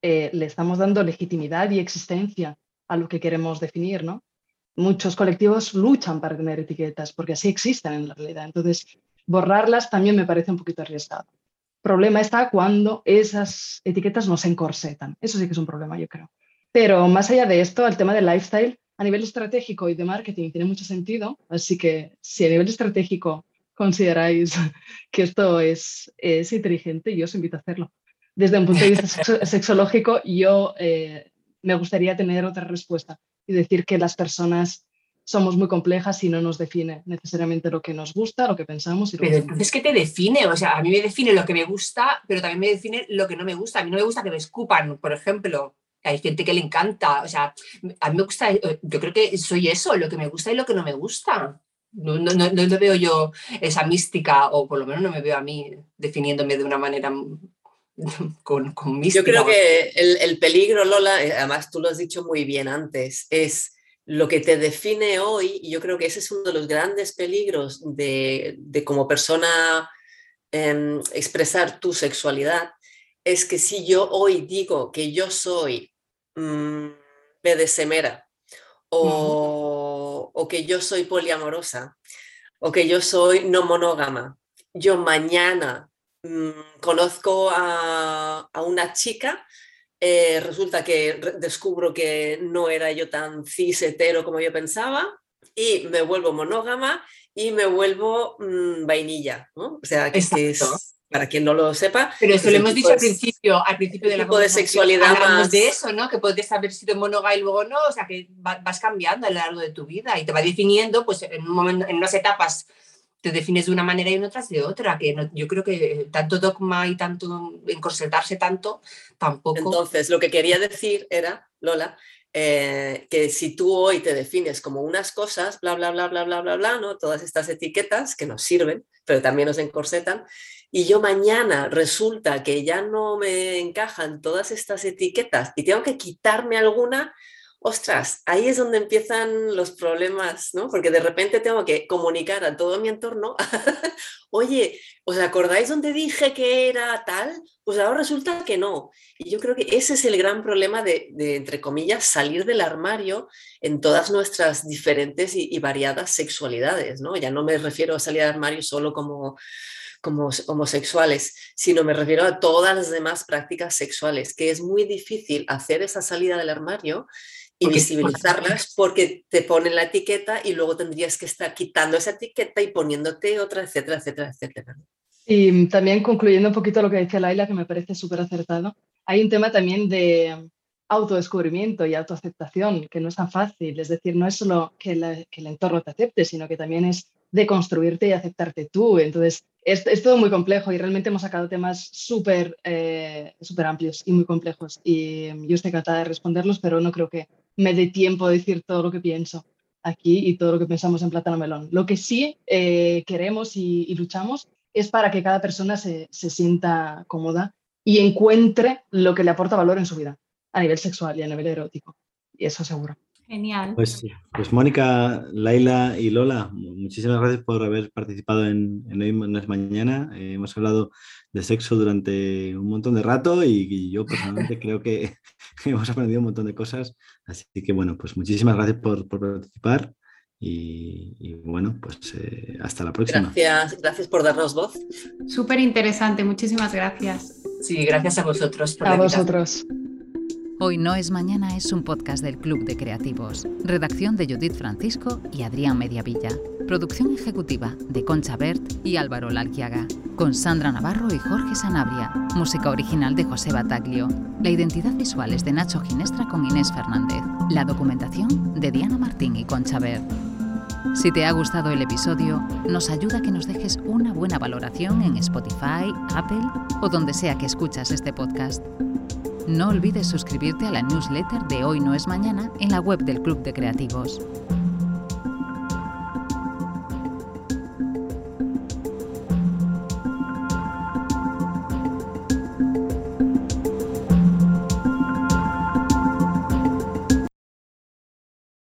eh, le estamos dando legitimidad y existencia a lo que queremos definir, ¿no? Muchos colectivos luchan para tener etiquetas, porque así existen en la realidad. Entonces, borrarlas también me parece un poquito arriesgado. El problema está cuando esas etiquetas no se encorsetan. Eso sí que es un problema, yo creo. Pero más allá de esto, el tema del lifestyle a nivel estratégico y de marketing tiene mucho sentido. Así que si a nivel estratégico consideráis que esto es, es inteligente, yo os invito a hacerlo. Desde un punto de vista sexológico, yo eh, me gustaría tener otra respuesta y decir que las personas somos muy complejas y no nos define necesariamente lo que nos gusta, lo que pensamos. Y pero entonces, ¿qué te define? O sea, a mí me define lo que me gusta, pero también me define lo que no me gusta. A mí no me gusta que me escupan, por ejemplo. Hay gente que le encanta. O sea, a mí me gusta, yo creo que soy eso, lo que me gusta y lo que no me gusta. No, no, no, no veo yo esa mística, o por lo menos no me veo a mí definiéndome de una manera con, con Yo creo que el, peligro, Lola, eh, además tú lo has dicho muy bien antes, es lo que te define hoy, y yo creo que ese es uno de los grandes peligros de, como persona em, expresar tu sexualidad, es que si yo hoy digo que yo soy mmm, semera o, o que yo soy poliamorosa o que yo soy no monógama, yo mañana Mm, conozco a, una chica, eh, resulta que descubro que no era yo tan cis hetero como yo pensaba y me vuelvo monógama y me vuelvo mm, vainilla, O sea, que es, para quien no lo sepa. Pero eso lo hemos dicho al principio, al principio de la tipo de sexualidad más... de eso, ¿no? Que puedes haber sido monógama y luego no, o sea, que vas cambiando a lo largo de tu vida y te va definiendo, pues en un momento, en unas etapas te defines de una manera y en otras de otra, que yo creo que tanto dogma y tanto encorsetarse tanto tampoco. Entonces, lo que quería decir era, Lola, eh, que si tú hoy te defines como unas cosas, bla, bla, bla, bla, bla, bla, bla, ¿no? Todas estas etiquetas que nos sirven, pero también nos encorsetan, y yo mañana resulta que ya no me encajan todas estas etiquetas y tengo que quitarme alguna, ostras, ahí es donde empiezan los problemas, ¿no? Porque de repente tengo que comunicar a todo mi entorno, oye, ¿os acordáis donde dije que era tal? Pues ahora resulta que no. Y yo creo que ese es el gran problema de, entre comillas, salir del armario en todas nuestras diferentes y, y, variadas sexualidades, ¿no? Ya no me refiero a salir del armario solo como como homosexuales, sino me refiero a todas las demás prácticas sexuales, que es muy difícil hacer esa salida del armario y visibilizarlas porque te ponen la etiqueta y luego tendrías que estar quitando esa etiqueta y poniéndote otra, etcétera, etcétera, etcétera. Y también concluyendo un poquito lo que dice Laila, que me parece súper acertado, hay un tema también de autodescubrimiento y autoaceptación, que no es tan fácil. Es decir, no es solo que, que el entorno te acepte, sino que también es de construirte y aceptarte tú. Entonces, es, es todo muy complejo y realmente hemos sacado temas súper eh, amplios y muy complejos. Y yo estoy encantada de responderlos, pero no creo que me dé tiempo de decir todo lo que pienso aquí y todo lo que pensamos en Plátano Melón. Lo que sí eh, queremos y, luchamos es para que cada persona se, se sienta cómoda y encuentre lo que le aporta valor en su vida, a nivel sexual y a nivel erótico. Y eso seguro. Genial. Pues, pues Mónica, Laila y Lola, muchísimas gracias por haber participado en, Hoy no es mañana. Eh, hemos hablado de sexo durante un montón de rato y, yo personalmente creo que hemos aprendido un montón de cosas. Así que bueno, pues muchísimas gracias por, participar y, bueno, pues eh, hasta la próxima. Gracias, gracias por darnos voz. Súper interesante, muchísimas gracias. Sí, gracias a vosotros. a vosotros. Hoy no es mañana es un podcast del Club de Creativos. Redacción de Judith Francisco y Adrián Mediavilla. Producción ejecutiva de Concha Bert y Álvaro Lalquiaga. Con Sandra Navarro y Jorge Sanabria. Música original de José Bataglio. La identidad visual es de Nacho Ginestra con Inés Fernández. La documentación de Diana Martín y Concha Bert. Si te ha gustado el episodio, nos ayuda que nos dejes una buena valoración en Spotify, Apple o donde sea que escuchas este podcast. No olvides suscribirte a la newsletter de Hoy No es Mañana en la web del Club de Creativos.